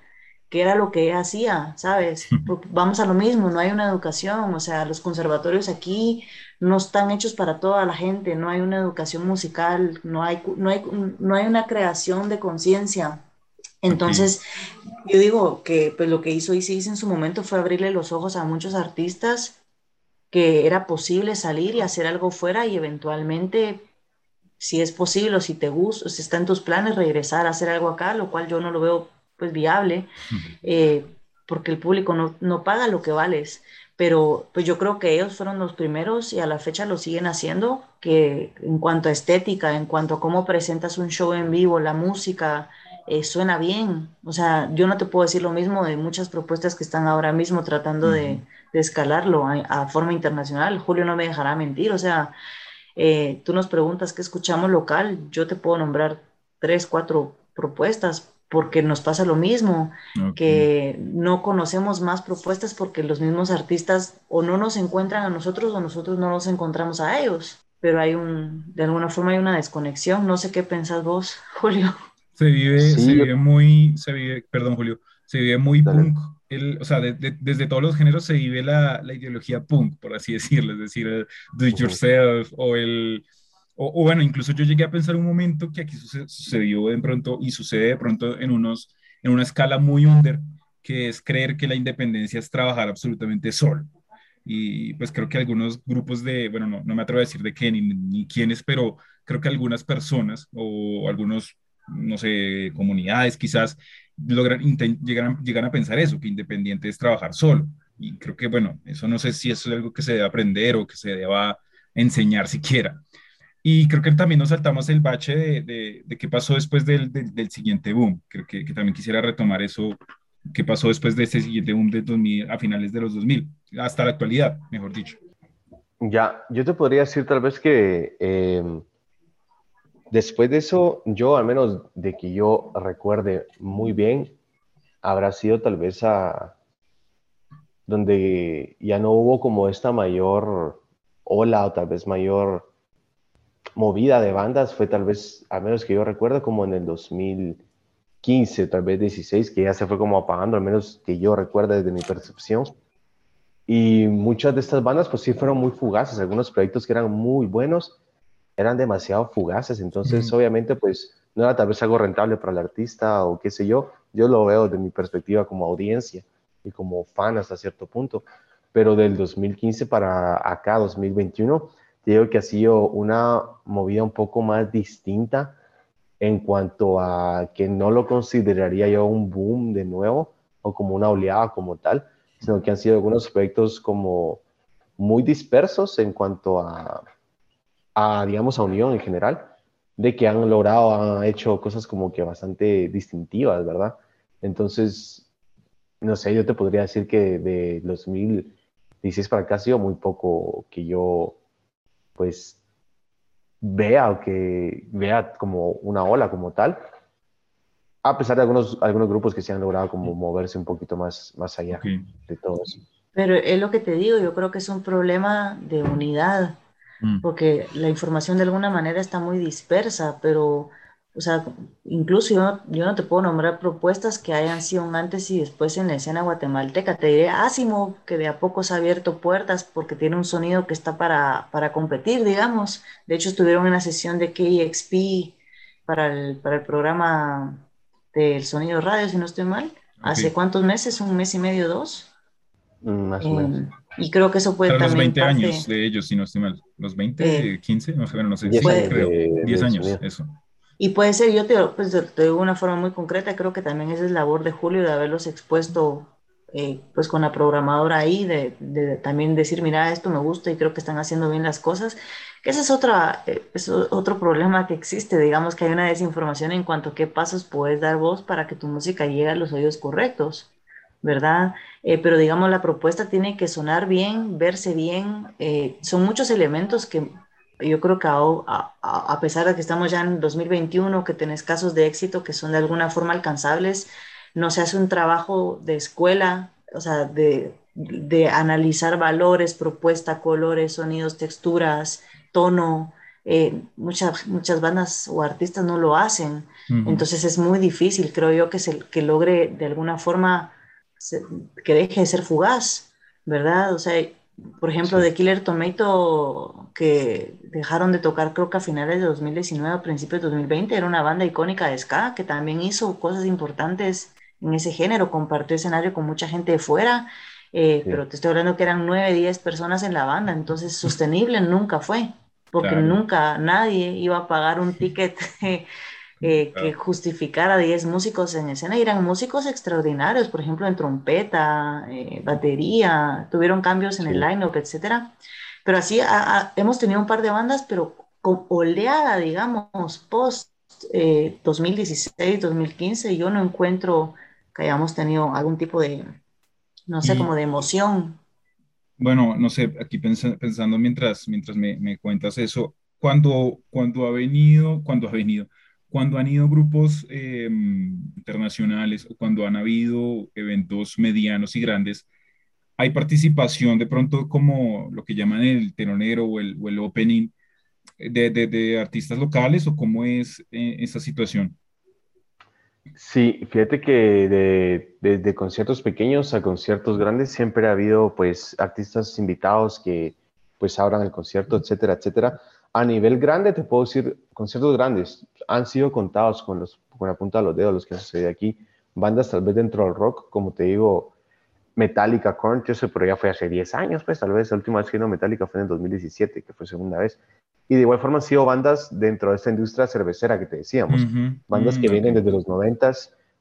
qué era lo que ella hacía, ¿sabes? vamos a lo mismo, no hay una educación, o sea, los conservatorios aquí no están hechos para toda la gente, no hay una educación musical, no hay, no hay, no hay una creación de conciencia. Entonces, yo digo que pues, lo que hizo Isis en su momento fue abrirle los ojos a muchos artistas que era posible salir y hacer algo fuera y eventualmente, si es posible o si te gusta, si está en tus planes, regresar a hacer algo acá, lo cual yo no lo veo pues viable, eh, porque el público no, no paga lo que vales. Pero pues yo creo que ellos fueron los primeros y a la fecha lo siguen haciendo, que en cuanto a estética, en cuanto a cómo presentas un show en vivo, la música, eh, suena bien. O sea, yo no te puedo decir lo mismo de muchas propuestas que están ahora mismo tratando de, escalarlo a, forma internacional. Julio no me dejará mentir, o sea, eh, tú nos preguntas qué escuchamos local, yo te puedo nombrar tres, cuatro propuestas, porque nos pasa lo mismo, que no conocemos más propuestas porque los mismos artistas o no nos encuentran a nosotros o nosotros no nos encontramos a ellos, pero hay un, de alguna forma hay una desconexión, no sé qué pensás vos, Julio. Se vive, se vive muy, se vive, perdón Julio, se vive muy punk, el, o sea, desde todos los géneros se vive la, la, ideología punk, por así decirlo, es decir, do it yourself o el o, bueno, incluso yo llegué a pensar un momento que aquí sucedió de pronto y sucede de pronto en, unos, en una escala muy under, que es creer que la independencia es trabajar absolutamente solo. Y pues creo que algunos grupos de, bueno, no, no me atrevo a decir de qué ni, ni quiénes, pero creo que algunas personas o algunos, no sé, comunidades quizás logran, llegan, llegan a pensar eso, que independiente es trabajar solo. Y creo que, bueno, eso no sé si eso es algo que se debe aprender o que se deba enseñar siquiera. Y creo que también nos saltamos el bache de, de, qué pasó después del, del, siguiente boom. Creo que, que, también quisiera retomar eso, qué pasó después de ese siguiente boom de 2000, a finales de los 2000, hasta la actualidad, mejor dicho. Ya, yo te podría decir tal vez que em, después de eso, yo al menos de que yo recuerde muy bien, habrá sido tal vez a donde ya no hubo como esta mayor ola o tal vez mayor movida de bandas fue tal vez, al menos que yo recuerdo, como en el 2015, tal vez 16, que ya se fue como apagando, al menos que yo recuerdo desde mi percepción. Y muchas de estas bandas pues sí fueron muy fugaces, algunos proyectos que eran muy buenos eran demasiado fugaces, entonces obviamente pues no era tal vez algo rentable para el artista o qué sé yo, yo lo veo de mi perspectiva como audiencia y como fan hasta cierto punto, pero del 2015 para acá, 2021, digo que ha sido una movida un poco más distinta en cuanto a que no lo consideraría yo un boom de nuevo o como una oleada como tal, sino que han sido algunos aspectos como muy dispersos en cuanto a, a, digamos, a unión en general, de que han logrado, han hecho cosas como que bastante distintivas, ¿verdad? Entonces, no sé, yo te podría decir que de 2016 para acá ha sido muy poco que yo pues vea o que vea como una ola como tal, a pesar de algunos, algunos grupos que se han logrado como moverse un poquito más, más allá de todo eso. Pero es lo que te digo, yo creo que es un problema de unidad, mm. porque la información de alguna manera está muy dispersa, pero o sea, incluso yo, yo, no te puedo nombrar propuestas que hayan sido un antes y después en la escena guatemalteca. Te diré Asimo, que de a poco se ha abierto puertas porque tiene un sonido que está para, para competir, digamos. De hecho, estuvieron en la sesión de KXP para el, para el programa del sonido radio, si no estoy mal. ¿Hace cuántos meses? ¿Un mes y medio, dos? Mm, más o menos. Eh, y creo que eso puede Para también... los 20 años de ellos, si no estoy mal. ¿Los 20, 15? No sé, no sé. 10 años, creo. 10 años, eso. Y puede ser, yo te, pues, te digo de una forma muy concreta, creo que también esa es labor de Julio de haberlos expuesto eh, pues con la programadora ahí, de, de, también decir, mira, esto me gusta y creo que están haciendo bien las cosas, que ese es, otra, eh, es otro problema que existe, digamos que hay una desinformación en cuanto a qué pasos puedes dar vos para que tu música llegue a los oídos correctos, ¿verdad? Eh, pero digamos, la propuesta tiene que sonar bien, verse bien, son muchos elementos que yo creo que a, a, pesar de que estamos ya en 2021, que tenés casos de éxito que son de alguna forma alcanzables, no se hace un trabajo de escuela, o sea, de, de analizar valores, propuesta, colores, sonidos, texturas, tono. Eh, muchas, muchas bandas o artistas no lo hacen. Entonces es muy difícil, creo yo, que, se, que logre de alguna forma que deje de ser fugaz, ¿verdad? O sea, por ejemplo, de Killer Tomato, que dejaron de tocar creo que a finales de 2019 o principios de 2020, era una banda icónica de ska que también hizo cosas importantes en ese género, compartió escenario con mucha gente de fuera, eh, pero te estoy hablando que eran 9, 10 personas en la banda, entonces sostenible nunca fue, porque nunca nadie iba a pagar un ticket Eh, que justificara 10 músicos en escena. Y eran músicos extraordinarios, por ejemplo, en trompeta, eh, batería, tuvieron cambios en el line-up, etc. Pero así hemos tenido un par de bandas, pero con oleada, digamos, post 2016, eh, 2015, yo no encuentro que hayamos tenido algún tipo de, no sé, como de emoción. Bueno, no sé, aquí pensando mientras, mientras me, me cuentas eso, cuando, cuando ha venido, cuando ha venido, cuando han ido grupos em, internacionales o cuando han habido eventos medianos y grandes, hay participación de pronto como lo que llaman el telonero o el, o el opening de, de, artistas locales o cómo es eh, esa situación? Sí, fíjate que desde de, conciertos pequeños a conciertos grandes siempre ha habido pues artistas invitados que pues abran el concierto, etcétera, etcétera. A nivel grande te puedo decir conciertos grandes han sido contados con, los, con la punta de los dedos los que han sucedido aquí. Bandas tal vez dentro del rock, como te digo, Metallica, Korn, yo sé, pero ya fue hace 10 años, pues tal vez la última vez que vino Metallica fue en el 2017, que fue segunda vez. Y de igual forma han sido bandas dentro de esta industria cervecera que te decíamos, bandas que vienen desde los 90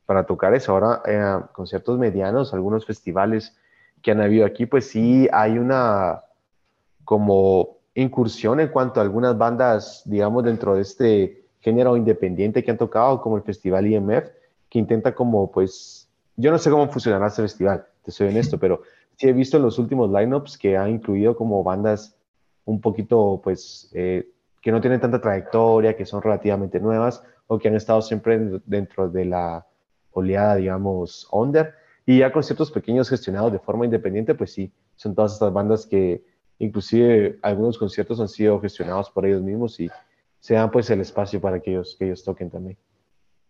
para tocar eso. Ahora, eh, conciertos medianos, algunos festivales que han habido aquí, pues sí hay una como incursión en cuanto a algunas bandas, digamos, dentro de este género independiente que han tocado, como el Festival IMF, que intenta como, pues, yo no sé cómo funcionará este festival, te soy honesto, pero sí he visto en los últimos lineups que ha incluido como bandas un poquito, pues, eh, que no tienen tanta trayectoria, que son relativamente nuevas o que han estado siempre dentro de la oleada, digamos, under. Y ya conciertos pequeños gestionados de forma independiente, pues sí, son todas estas bandas que inclusive algunos conciertos han sido gestionados por ellos mismos y se dan pues el espacio para que ellos, que ellos toquen también.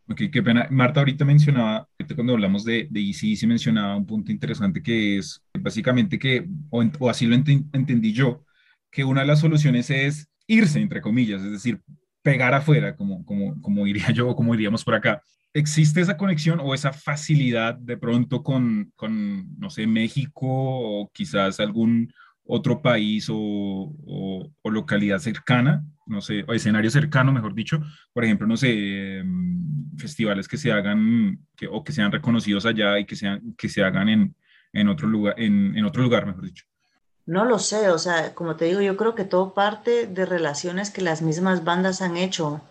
Ok, qué pena. Marta ahorita mencionaba, cuando hablamos de, de se mencionaba un punto interesante que es básicamente que, o, así lo entendí yo, que una de las soluciones es irse, entre comillas, es decir, pegar afuera, como, como, como diría yo o como diríamos por acá. ¿Existe esa conexión o esa facilidad de pronto con, con no sé, México o quizás algún otro país o, localidad cercana, no sé, o escenario cercano, mejor dicho, por ejemplo, no sé, em, festivales que se hagan que, o que sean reconocidos allá y que, sean, que se hagan en, en otro lugar, en, en, otro lugar, mejor dicho. No lo sé, o sea, como te digo, yo creo que todo parte de relaciones que las mismas bandas han hecho,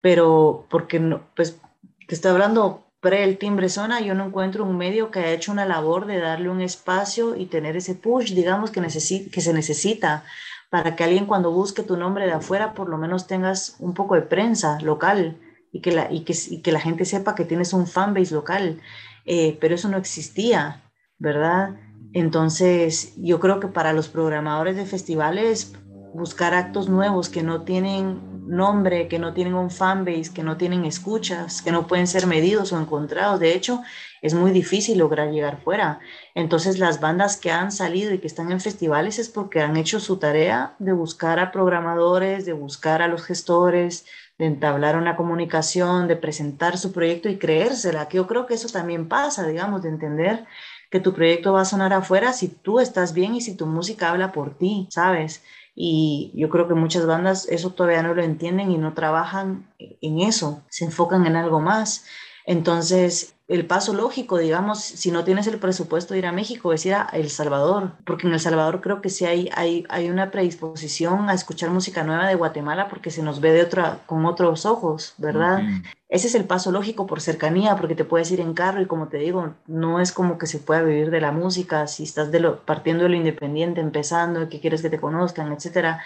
pero porque no, pues te estoy hablando pre el timbre zona, yo no encuentro un medio que haya hecho una labor de darle un espacio y tener ese push, digamos, que, que se necesita para que alguien cuando busque tu nombre de afuera, por lo menos tengas un poco de prensa local y que la, y que, y que la gente sepa que tienes un fanbase local. Eh, pero eso no existía, ¿verdad? Entonces, yo creo que para los programadores de festivales, buscar actos nuevos que no tienen nombre, que no tienen un fanbase, que no tienen escuchas, que no pueden ser medidos o encontrados. De hecho, es muy difícil lograr llegar fuera. Entonces, las bandas que han salido y que están en festivales es porque han hecho su tarea de buscar a programadores, de buscar a los gestores, de entablar una comunicación, de presentar su proyecto y creérsela, que yo creo que eso también pasa, digamos, de entender que tu proyecto va a sonar afuera si tú estás bien y si tu música habla por ti, ¿sabes? Y yo creo que muchas bandas eso todavía no lo entienden y no trabajan en eso, se enfocan en algo más. Entonces, el paso lógico, digamos, si no tienes el presupuesto de ir a México, es ir a El Salvador, porque en El Salvador creo que sí hay, hay, hay una predisposición a escuchar música nueva de Guatemala porque se nos ve de otra, con otros ojos, ¿verdad? Ese es el paso lógico por cercanía, porque te puedes ir en carro y como te digo, no es como que se pueda vivir de la música, si estás de lo, partiendo de lo independiente, empezando, que quieres que te conozcan, etcétera.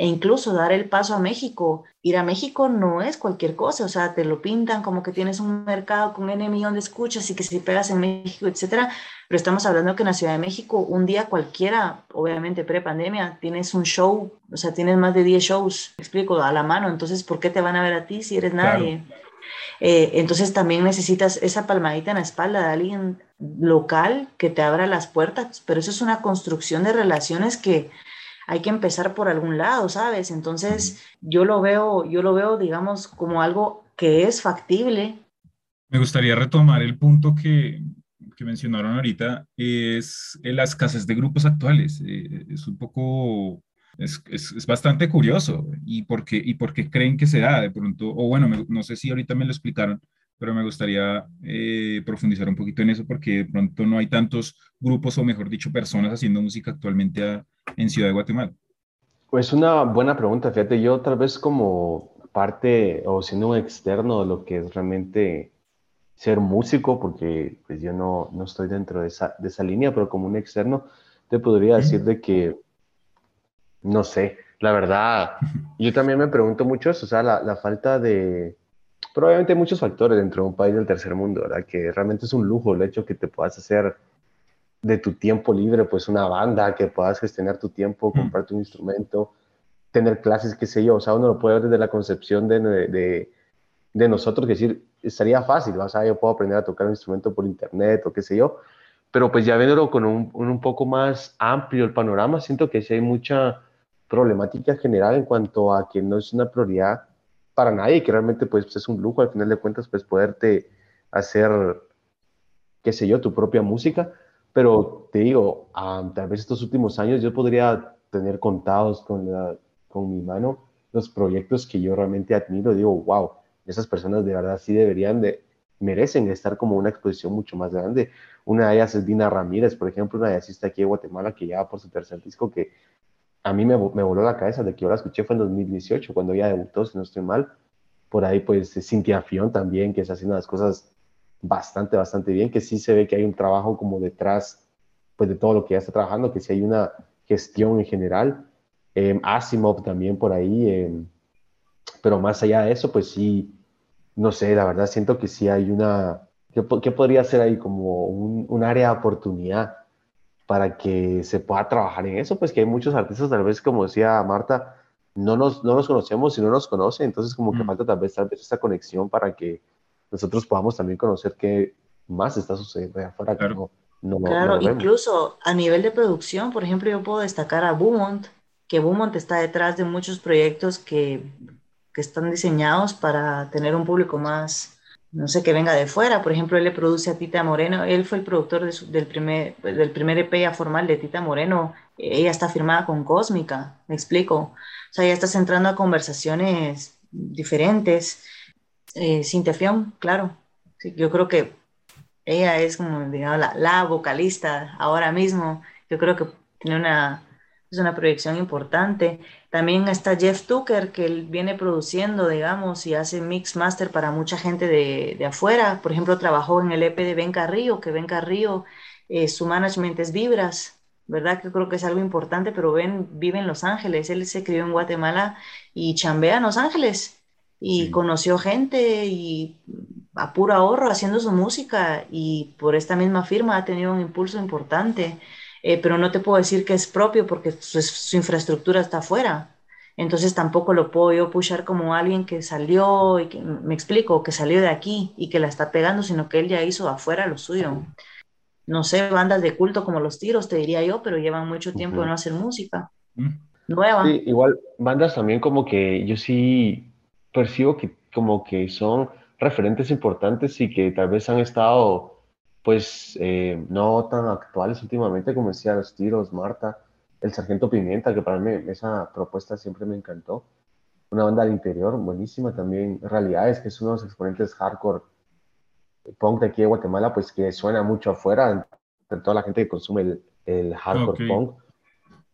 E incluso dar el paso a México. Ir a México no es cualquier cosa, o sea, te lo pintan como que tienes un mercado con N millón de escuchas y que si pegas en México, etcétera, pero estamos hablando que en la Ciudad de México un día cualquiera, obviamente pre-pandemia, tienes un show, o sea, tienes más de 10 shows, explico, a la mano, entonces, ¿por qué te van a ver a ti si eres nadie? Eh, entonces también necesitas esa palmadita en la espalda de alguien local que te abra las puertas, pero eso es una construcción de relaciones que hay que empezar por algún lado, ¿sabes? Entonces yo lo veo, yo lo veo, digamos, como algo que es factible. Me gustaría retomar el punto que, que mencionaron ahorita, es la escasez de grupos actuales. Eh, es un poco es, es, bastante curioso. ¿Y por, qué, ¿Y por qué creen que se da de pronto? O bueno, no sé si ahorita me lo explicaron, pero me gustaría eh, profundizar un poquito en eso porque de pronto no hay tantos grupos o mejor dicho personas haciendo música actualmente en Ciudad de Guatemala. Pues una buena pregunta, fíjate, yo tal vez como parte o siendo un externo de lo que es realmente ser músico, porque pues yo no, no estoy dentro de esa, de esa línea, pero como un externo, te podría decir de que no sé, la verdad, yo también me pregunto mucho eso, o sea, la, falta de... Probablemente hay muchos factores dentro de un país del tercer mundo, ¿verdad? Que realmente es un lujo el hecho que te puedas hacer de tu tiempo libre, pues una banda, que puedas gestionar tu tiempo, comprarte un instrumento, tener clases, qué sé yo, o sea, uno lo puede ver desde la concepción de, de, de nosotros, que decir, estaría fácil, o sea, yo puedo aprender a tocar un instrumento por internet o qué sé yo, pero pues ya viéndolo con un, un poco más amplio el panorama, siento que sí hay mucha problemática general en cuanto a que no es una prioridad para nadie, que realmente pues, es un lujo al final de cuentas pues poderte hacer, qué sé yo, tu propia música, pero te digo, tal vez estos últimos años yo podría tener contados con, la, con mi mano los proyectos que yo realmente admiro, digo, wow, esas personas de verdad sí deberían de, merecen estar como una exposición mucho más grande. Una de ellas es Dina Ramírez, por ejemplo, una jazzista aquí de Guatemala que ya por su tercer disco que a mí me, me, voló la cabeza de que yo la escuché fue en 2018, cuando ella debutó, si no estoy mal. Por ahí, pues, Cintia Fion también, que está haciendo las cosas bastante, bastante bien, que sí se ve que hay un trabajo como detrás, pues, de todo lo que ella está trabajando, que sí hay una gestión en general. Eh, Asimov también por ahí. Em, pero más allá de eso, pues sí, no sé, la verdad siento que sí hay una, ¿qué, qué podría ser ahí como un, un área de oportunidad? para que se pueda trabajar en eso, pues que hay muchos artistas, tal vez como decía Marta, no nos, no nos conocemos y no nos conocen, entonces como que mm. falta tal vez, tal vez esta conexión para que nosotros podamos también conocer qué más está sucediendo allá afuera. Claro, claro incluso a nivel de producción, por ejemplo, yo puedo destacar a Beaumont, que Beaumont está detrás de muchos proyectos que, que están diseñados para tener un público más, no sé, que venga de fuera. Por ejemplo, él le produce a Tita Moreno, él fue el productor del, primer, del primer EP formal de Tita Moreno. Ella está firmada con Cósmica, me explico. O sea, ya estás entrando a conversaciones diferentes. Eh, Cintia claro. yo creo que ella es como, digamos, la, la vocalista ahora mismo. Yo creo que tiene una, es una proyección importante. También está Jeff Tucker, que él viene produciendo, digamos, y hace mix master para mucha gente de, de afuera. Por ejemplo, trabajó en el EP de Ben Carrillo, que Ben Carrillo, eh, su management es Vibras, ¿verdad? Que creo que es algo importante, pero Ben vive en Los Ángeles. Él se crió en Guatemala y chambea en Los Ángeles. Y conoció gente y a puro ahorro haciendo su música y por esta misma firma ha tenido un impulso importante. Eh, pero no te puedo decir que es propio porque su, infraestructura está afuera. Entonces tampoco lo puedo yo pushar como alguien que salió y que me explico, que salió de aquí y que la está pegando, sino que él ya hizo afuera lo suyo. No sé, bandas de culto como Los Tiros, te diría yo, pero llevan mucho tiempo en no hacer música nueva. Sí, igual bandas también como que yo sí percibo que como que son referentes importantes y que tal vez han estado pues eh, no tan actuales últimamente, como decía Los Tiros, Marta, El Sargento Pimienta, que para mí esa propuesta siempre me encantó. Una banda del interior buenísima también, Realidades, que es uno de los exponentes hardcore punk de aquí de Guatemala, pues que suena mucho afuera, entre toda la gente que consume el, el hardcore punk.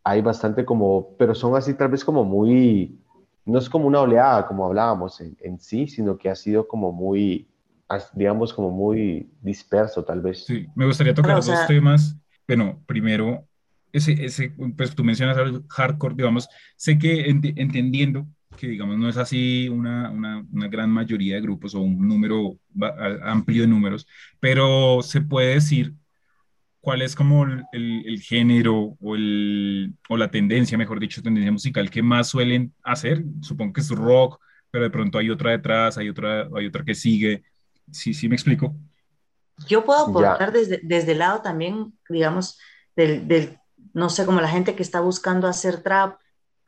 Hay bastante como, pero son así tal vez como muy, no es como una oleada como hablábamos en, en sí, sino que ha sido como muy digamos, como muy disperso tal vez. Sí, me gustaría tocar dos temas. Bueno, primero, ese, ese, pues tú mencionas hardcore, digamos, sé que entendiendo que, digamos, no es así una, una, una, gran mayoría de grupos o un número amplio de números, pero se puede decir cuál es como el, el, género o, el, o la tendencia, mejor dicho, tendencia musical que más suelen hacer. Supongo que es rock, pero de pronto hay otra detrás, hay otra, hay otra que sigue. Sí, sí, me explico. Yo puedo aportar desde, desde el lado también, digamos, del, del, no sé, como la gente que está buscando hacer trap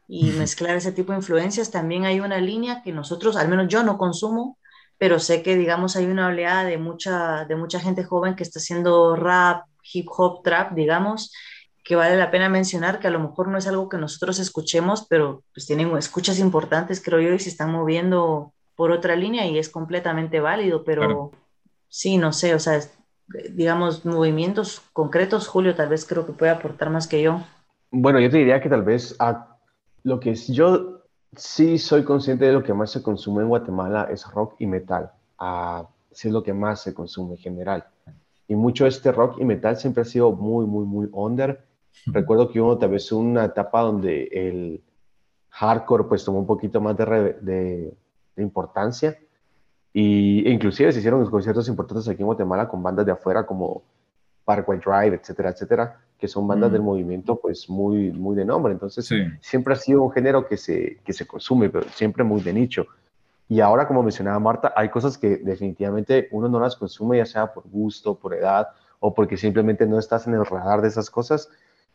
y mezclar ese tipo de influencias, también hay una línea que nosotros, al menos yo no consumo, pero sé que, digamos, hay una oleada de mucha, de mucha gente joven que está haciendo rap, hip hop, trap, digamos, que vale la pena mencionar, que a lo mejor no es algo que nosotros escuchemos, pero pues tienen escuchas importantes, creo yo, y se están moviendo por otra línea y es completamente válido, pero sí, no sé, o sea, digamos, movimientos concretos, Julio tal vez creo que puede aportar más que yo. Bueno, yo te diría que tal vez a lo que yo sí soy consciente de lo que más se consume en Guatemala es rock y metal. Ah, sí es lo que más se consume en general. Y mucho de este rock y metal siempre ha sido muy, muy, muy under. Recuerdo que hubo tal vez una etapa donde el hardcore pues tomó un poquito más de, de, importancia. Y e inclusive se hicieron conciertos importantes aquí en Guatemala con bandas de afuera como Parkway Drive, etcétera, etcétera que son bandas del mm. movimiento pues muy, muy de nombre. Entonces siempre ha sido un género que se, que se consume, pero siempre muy de nicho. Y ahora, como mencionaba Marta, hay cosas que definitivamente uno no las consume, ya sea por gusto, por edad o porque simplemente no estás en el radar de esas cosas.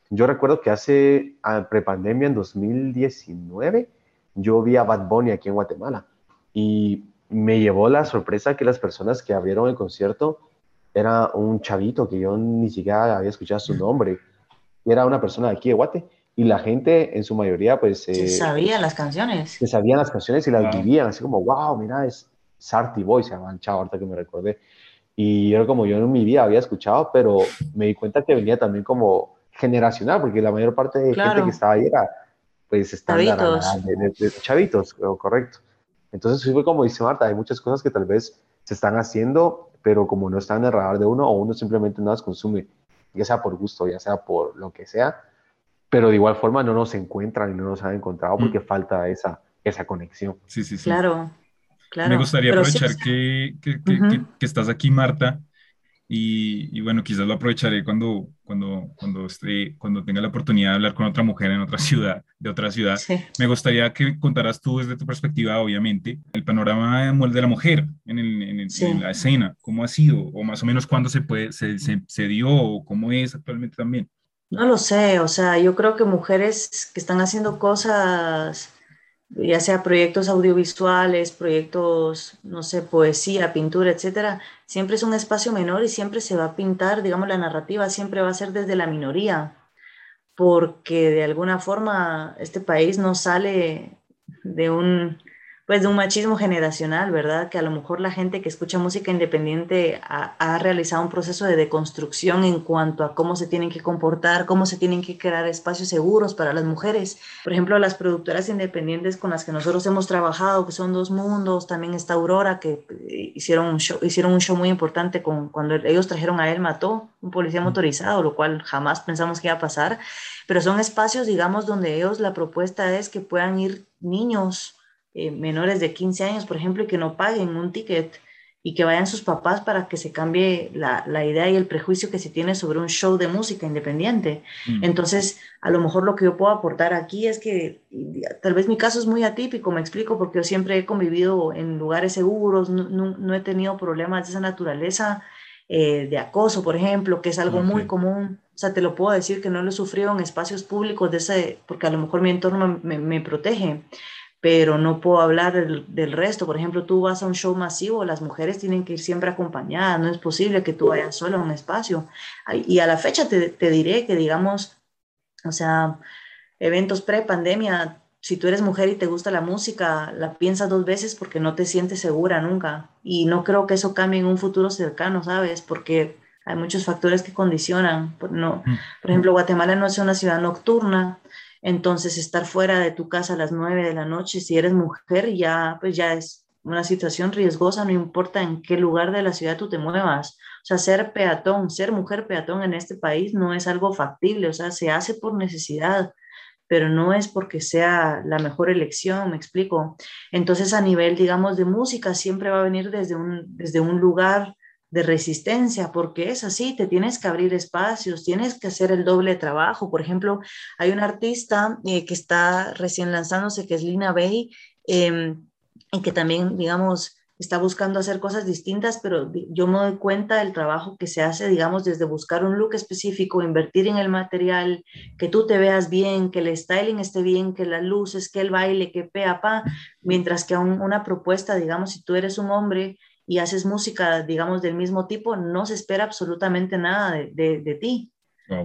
Yo recuerdo que hace prepandemia, en 2019, yo vi a Bad Bunny aquí en Guatemala y me llevó la sorpresa que las personas que abrieron el concierto era un chavito que yo ni siquiera había escuchado su nombre. Y era una persona de aquí de Guate. Y la gente, en su mayoría, pues... se sabían las canciones. Se sabían las canciones y las vivían, así como, wow, mira, es Sarty Boy, se llaman chavo, ahorita que me recordé. Y era como yo en mi vida había escuchado, pero me di cuenta que venía también como generacional, porque la mayor parte de gente que estaba ahí era, pues, chavitos. De, de, chavitos, correcto. Entonces, fue como dice Marta, hay muchas cosas que tal vez se están haciendo pero como no está en el radar de uno o uno simplemente no las consume, ya sea por gusto, ya sea por lo que sea, pero de igual forma no nos encuentran y no nos han encontrado porque mm. falta esa, esa conexión. Sí, sí, sí. Claro, claro. Me gustaría aprovechar que, que, que, estás aquí, Marta, y, bueno, quizás lo aprovecharé cuando, cuando, cuando, esté, cuando tenga la oportunidad de hablar con otra mujer en otra ciudad, de otra ciudad. Me gustaría que contaras tú desde tu perspectiva, obviamente, el panorama de la mujer en, el, en, la escena, cómo ha sido, o más o menos cuándo se, puede, se, se, se dio, o cómo es actualmente también. No lo sé, o sea, yo creo que mujeres que están haciendo cosas ya sea proyectos audiovisuales, proyectos, no sé, poesía, pintura, etcétera, siempre es un espacio menor y siempre se va a pintar, digamos, la narrativa siempre va a ser desde la minoría, porque de alguna forma este país no sale de un, pues de un machismo generacional, ¿verdad? Que a lo mejor la gente que escucha música independiente ha, realizado un proceso de deconstrucción en cuanto a cómo se tienen que comportar, cómo se tienen que crear espacios seguros para las mujeres. Por ejemplo, las productoras independientes con las que nosotros hemos trabajado, que son Dos Mundos, también está Aurora, que eh, hicieron un show, hicieron un show muy importante con, cuando ellos trajeron a él Mató, un policía motorizado, lo cual jamás pensamos que iba a pasar, pero son espacios, digamos, donde ellos la propuesta es que puedan ir niños, eh, menores de 15 años, por ejemplo, y que no paguen un ticket y que vayan sus papás para que se cambie la, la idea y el prejuicio que se tiene sobre un show de música independiente. Mm. Entonces, a lo mejor lo que yo puedo aportar aquí es que tal vez mi caso es muy atípico, me explico, porque yo siempre he convivido en lugares seguros, no, no, he tenido problemas de esa naturaleza. Eh, de acoso, por ejemplo, que es algo muy común. O sea, te lo puedo decir que no lo he sufrido en espacios públicos de ese, porque a lo mejor mi entorno me, me protege pero no puedo hablar del, resto. Por ejemplo, tú vas a un show masivo, las mujeres tienen que ir siempre acompañadas, no es posible que tú vayas solo a un espacio. Y a la fecha te, te diré que, digamos, o sea, eventos pre-pandemia, si tú eres mujer y te gusta la música, la piensas dos veces porque no te sientes segura nunca. Y no creo que eso cambie en un futuro cercano, ¿sabes? Porque hay muchos factores que condicionan. No, mm. por ejemplo, Guatemala no es una ciudad nocturna, entonces, estar fuera de tu casa a las 9 de la noche, si eres mujer, ya, pues ya es una situación riesgosa, no importa en qué lugar de la ciudad tú te muevas. O sea, ser peatón, ser mujer peatón en este país no es algo factible, o sea, se hace por necesidad, pero no es porque sea la mejor elección, me explico. Entonces, a nivel, digamos, de música, siempre va a venir desde un, desde un lugar de resistencia, porque es así, te tienes que abrir espacios, tienes que hacer el doble trabajo. Por ejemplo, hay un artista eh, que está recién lanzándose, que es Lina Bay, em, y que también, digamos, está buscando hacer cosas distintas, pero yo me doy cuenta del trabajo que se hace, digamos, desde buscar un look específico, invertir en el material, que tú te veas bien, que el styling esté bien, que las luces, que el baile, que pea, pa, mientras que una propuesta, digamos, si tú eres un hombre y haces música, digamos, del mismo tipo, no se espera absolutamente nada de, de, ti,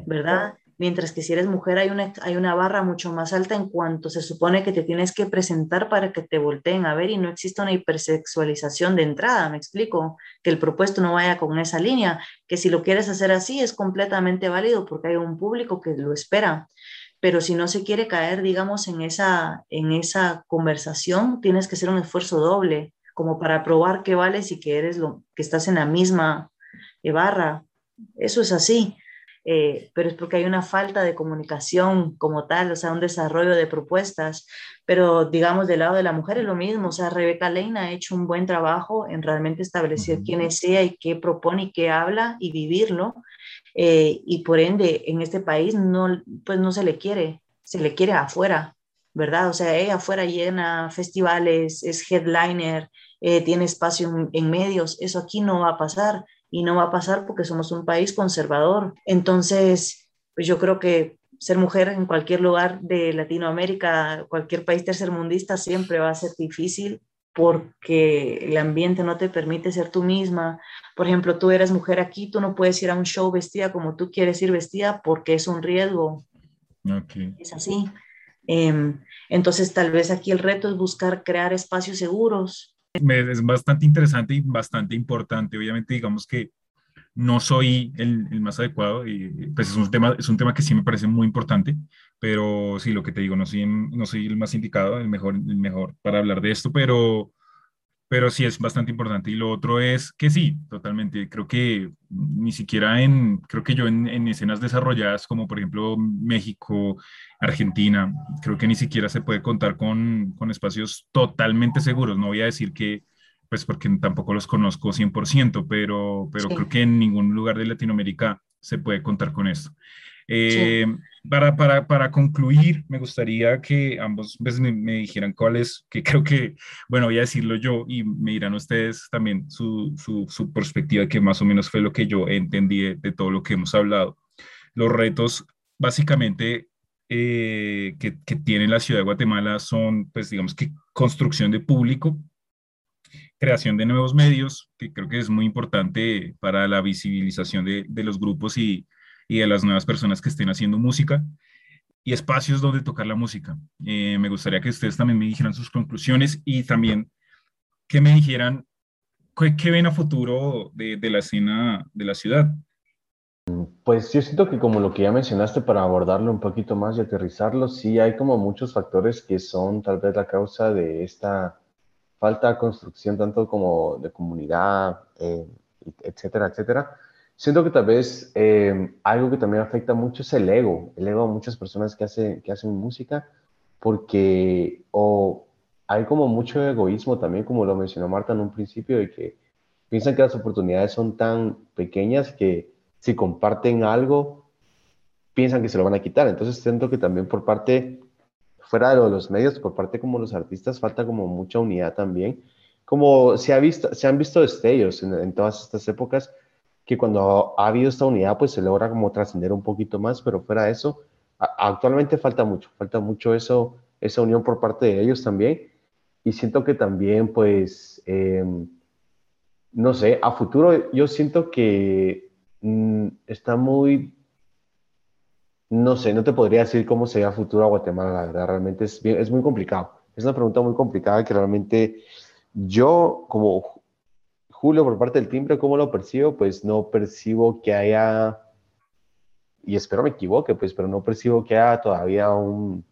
¿verdad? Mientras que si eres mujer hay una, hay una barra mucho más alta en cuanto se supone que te tienes que presentar para que te volteen a ver y no existe una hipersexualización de entrada, me explico, que el propuesto no vaya con esa línea, que si lo quieres hacer así es completamente válido porque hay un público que lo espera. Pero si no se quiere caer, digamos, en esa, en esa conversación, tienes que hacer un esfuerzo doble, como para probar que vales y que eres lo que estás en la misma eh, barra. Eso es así. Eh, pero es porque hay una falta de comunicación como tal, o sea, un desarrollo de propuestas. Pero digamos, del lado de la mujer es lo mismo, o sea, Rebeca Leina ha hecho un buen trabajo en realmente establecer quién es ella y qué propone y qué habla y vivirlo. Eh, y por ende, en este país no, pues no se le quiere, se le quiere afuera, ¿verdad? O sea, ella afuera llena festivales, es headliner, eh, tiene espacio en, medios. Eso aquí no va a pasar y no va a pasar porque somos un país conservador. Entonces, pues yo creo que ser mujer en cualquier lugar de Latinoamérica, cualquier país tercermundista, siempre va a ser difícil porque el ambiente no te permite ser tú misma. Por ejemplo, tú eres mujer aquí, tú no puedes ir a un show vestida como tú quieres ir vestida porque es un riesgo. Es así. Em, entonces, tal vez aquí el reto es buscar crear espacios seguros es bastante interesante y bastante importante. Obviamente, digamos que no soy el, el, más adecuado y pues es un, tema, es un tema que sí me parece muy importante, pero sí, lo que te digo, no soy, no soy el más indicado, el mejor, el mejor para hablar de esto, pero, pero sí es bastante importante. Y lo otro es que sí, totalmente. Creo que ni siquiera en, creo que yo en, en, escenas desarrolladas como por ejemplo México, Argentina, creo que ni siquiera se puede contar con, con espacios totalmente seguros. No voy a decir que, pues porque tampoco los conozco 100%, pero, pero creo que en ningún lugar de Latinoamérica se puede contar con esto. Eh, para, para, para, concluir, me gustaría que ambos pues, me, me, dijeran cuáles, que creo que, bueno, voy a decirlo yo y me dirán ustedes también su, su, su perspectiva, que más o menos fue lo que yo entendí de, todo lo que hemos hablado. Los retos, básicamente, eh, que, que, tiene la ciudad de Guatemala son, pues, digamos que construcción de público, creación de nuevos medios, que creo que es muy importante para la visibilización de, de los grupos y y de las nuevas personas que estén haciendo música y espacios donde tocar la música. Eh, me gustaría que ustedes también me dijeran sus conclusiones y también que me dijeran qué, ven a futuro de, la escena de la ciudad. Pues yo siento que como lo que ya mencionaste, para abordarlo un poquito más y aterrizarlo, sí hay como muchos factores que son tal vez la causa de esta falta de construcción, tanto como de comunidad, eh, etcétera, etcétera Siento que tal vez eh, algo que también afecta mucho es el ego, el ego a muchas personas que, hacen que hacen música, porque o hay como mucho egoísmo también, como lo mencionó Marta en un principio, de que piensan que las oportunidades son tan pequeñas que si comparten algo, piensan que se lo van a quitar. Entonces siento que también por parte, fuera de los medios, por parte como los artistas, falta como mucha unidad también. Como se, ha visto, se han visto destellos en todas estas épocas, que cuando ha habido esta unidad, pues se logra como trascender un poquito más, pero fuera de eso, actualmente falta mucho, falta mucho eso, esa unión por parte de ellos también. Y siento que también, pues, em, no sé, a futuro yo siento que mm, está muy, no sé, no te podría decir cómo será futuro a Guatemala, la verdad, realmente es, es muy complicado. Es una pregunta muy complicada que realmente yo como Julio, por parte del timbre, ¿cómo lo percibo? Pues no percibo que haya, y espero me equivoque, pues, pero no percibo que haya todavía un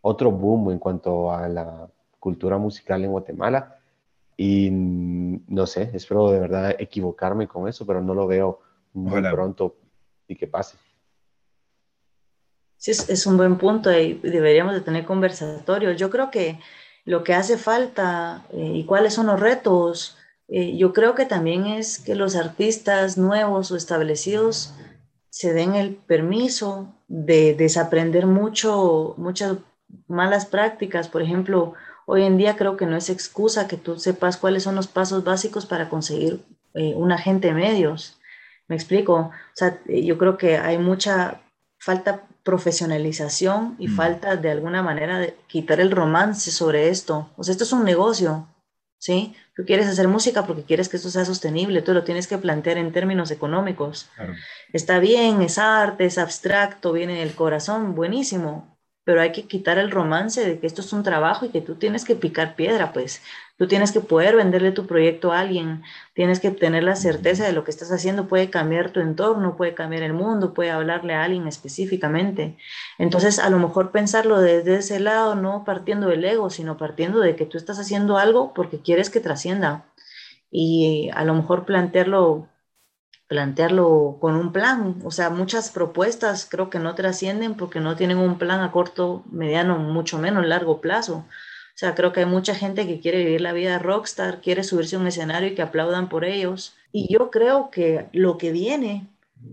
otro boom en cuanto a la cultura musical en Guatemala. y no sé, espero de verdad equivocarme con eso, pero no lo veo muy pronto y que pase. Sí, es, un buen punto y deberíamos de tener conversatorios. Yo creo que lo que hace falta eh, y cuáles son los retos, eh, yo creo que también es que los artistas nuevos o establecidos se den el permiso de desaprender mucho, muchas malas prácticas. Por ejemplo, hoy en día creo que no es excusa que tú sepas cuáles son los pasos básicos para conseguir eh, un agente de medios. ¿Me explico? O sea, yo creo que hay mucha falta profesionalización y mm. falta de alguna manera de quitar el romance sobre esto. O sea, esto es un negocio, ¿sí? Tú quieres hacer música porque quieres que esto sea sostenible, tú lo tienes que plantear en términos económicos. Está bien, es arte, es abstracto, viene del corazón, buenísimo, pero hay que quitar el romance de que esto es un trabajo y que tú tienes que picar piedra, pues tú tienes que poder venderle tu proyecto a alguien, tienes que tener la certeza de lo que estás haciendo, puede cambiar tu entorno, puede cambiar el mundo, puede hablarle a alguien específicamente. Entonces, a lo mejor pensarlo desde ese lado, no partiendo del ego, sino partiendo de que tú estás haciendo algo porque quieres que trascienda. Y a lo mejor plantearlo plantearlo con un plan. O sea, muchas propuestas creo que no trascienden porque no tienen un plan a corto, mediano, mucho menos largo plazo. O sea, creo que hay mucha gente que quiere vivir la vida rockstar, quiere subirse a un escenario y que aplaudan por ellos. Y yo creo que lo que viene,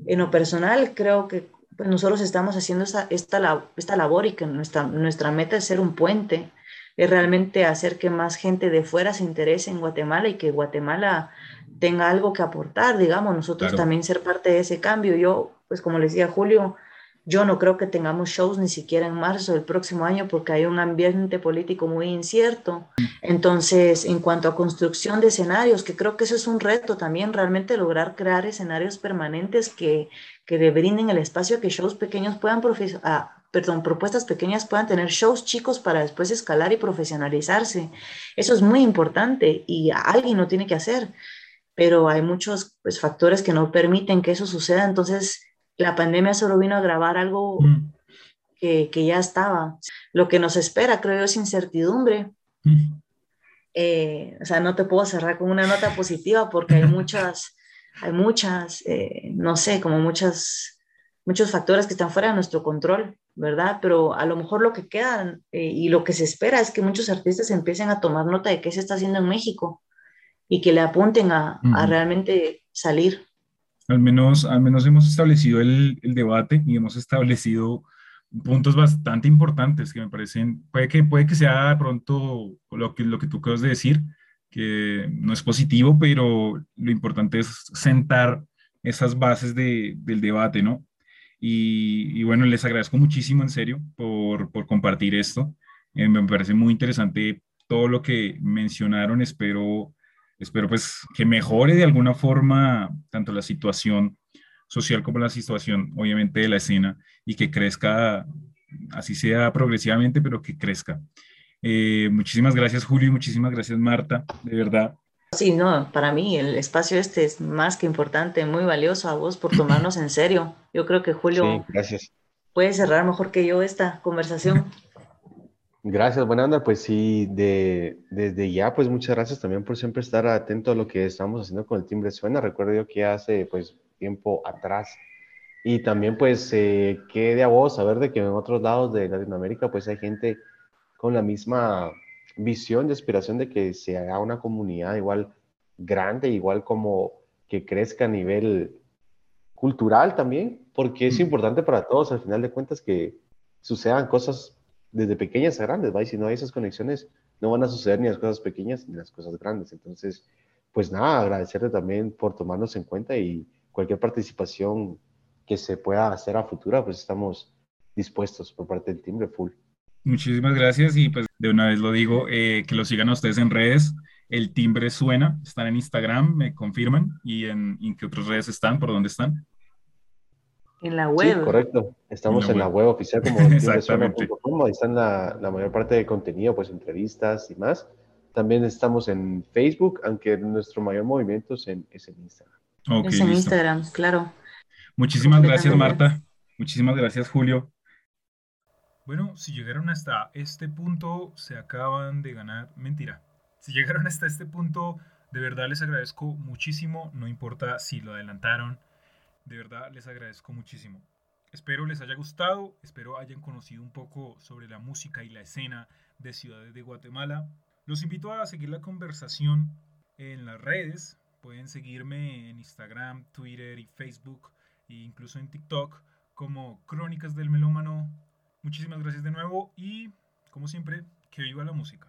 en lo personal, creo que pues, nosotros estamos haciendo esta, esta, esta labor y que nuestra, nuestra meta es ser un puente, es realmente hacer que más gente de fuera se interese en Guatemala y que Guatemala tenga algo que aportar, digamos, nosotros también ser parte de ese cambio. Yo, pues como les decía Julio, yo no creo que tengamos shows ni siquiera en marzo del próximo año porque hay un ambiente político muy incierto. Entonces, en cuanto a construcción de escenarios, que creo que eso es un reto también, realmente lograr crear escenarios permanentes que, que brinden el espacio a que shows pequeños puedan ah, perdón, propuestas pequeñas puedan tener shows chicos para después escalar y profesionalizarse. Eso es muy importante y alguien lo tiene que hacer pero hay muchos pues, factores que no permiten que eso suceda. Entonces, la pandemia solo vino a agravar algo mm. que, que, ya estaba. Lo que nos espera, creo yo, es incertidumbre. Mm. Eh, o sea, no te puedo cerrar con una nota positiva porque hay muchas, hay muchas, eh, no sé, como muchas, muchos factores que están fuera de nuestro control, ¿verdad? Pero a lo mejor lo que queda eh, y lo que se espera es que muchos artistas empiecen a tomar nota de qué se está haciendo en México y que le apunten a, realmente salir. Al menos, al menos hemos establecido el, debate y hemos establecido puntos bastante importantes que me parecen, puede que, puede que sea pronto lo que, lo que tú acabas de decir, que no es positivo, pero lo importante es sentar esas bases de, del debate, ¿no? Y, y, bueno, les agradezco muchísimo, en serio, por, por compartir esto. Eh, me parece muy interesante todo lo que mencionaron. Espero espero pues que mejore de alguna forma tanto la situación social como la situación obviamente de la escena y que crezca, así sea progresivamente, pero que crezca. Eh, muchísimas gracias Julio y muchísimas gracias Marta, de verdad. Sí, no, para mí el espacio este es más que importante, muy valioso a vos por tomarnos en serio. Yo creo que Julio gracias. puede cerrar mejor que yo esta conversación. Gracias, buena onda. Pues sí, de, desde ya, pues muchas gracias también por siempre estar atento a lo que estamos haciendo con el timbre suena. Recuerdo yo que hace pues tiempo atrás. Y también pues eh, quede a vos saber de que en otros lados de Latinoamérica pues hay gente con la misma visión de aspiración de que se haga una comunidad igual grande, igual como que crezca a nivel cultural también, porque es importante para todos al final de cuentas que sucedan cosas desde pequeñas a grandes, ¿va? Y si no hay esas conexiones, no van a suceder ni las cosas pequeñas ni las cosas grandes. Entonces, pues nada, agradecerte también por tomarnos en cuenta y cualquier participación que se pueda hacer a futura, pues estamos dispuestos por parte del timbre full. Muchísimas gracias y pues de una vez lo digo, eh, que lo sigan a ustedes en redes. El timbre suena, están en Instagram, me confirman, y en, en qué otras redes están, por dónde están. En la web. Sí, correcto. Estamos en la, web. oficial como ahí están la, la, mayor parte de contenido, pues entrevistas y más. También estamos en Facebook, aunque nuestro mayor movimiento es en, es en Instagram. es en Instagram, claro. Muchísimas gracias, Marta. Muchísimas gracias, Julio. Bueno, si llegaron hasta este punto, se acaban de ganar. Mentira. Si llegaron hasta este punto, de verdad les agradezco muchísimo, no importa si lo adelantaron, de verdad les agradezco muchísimo. Espero les haya gustado, espero hayan conocido un poco sobre la música y la escena de Ciudades de Guatemala. Los invito a seguir la conversación en las redes. Pueden seguirme en Instagram, Twitter y Facebook e incluso en TikTok como Crónicas del Melómano. Muchísimas gracias de nuevo y, como siempre, que viva la música.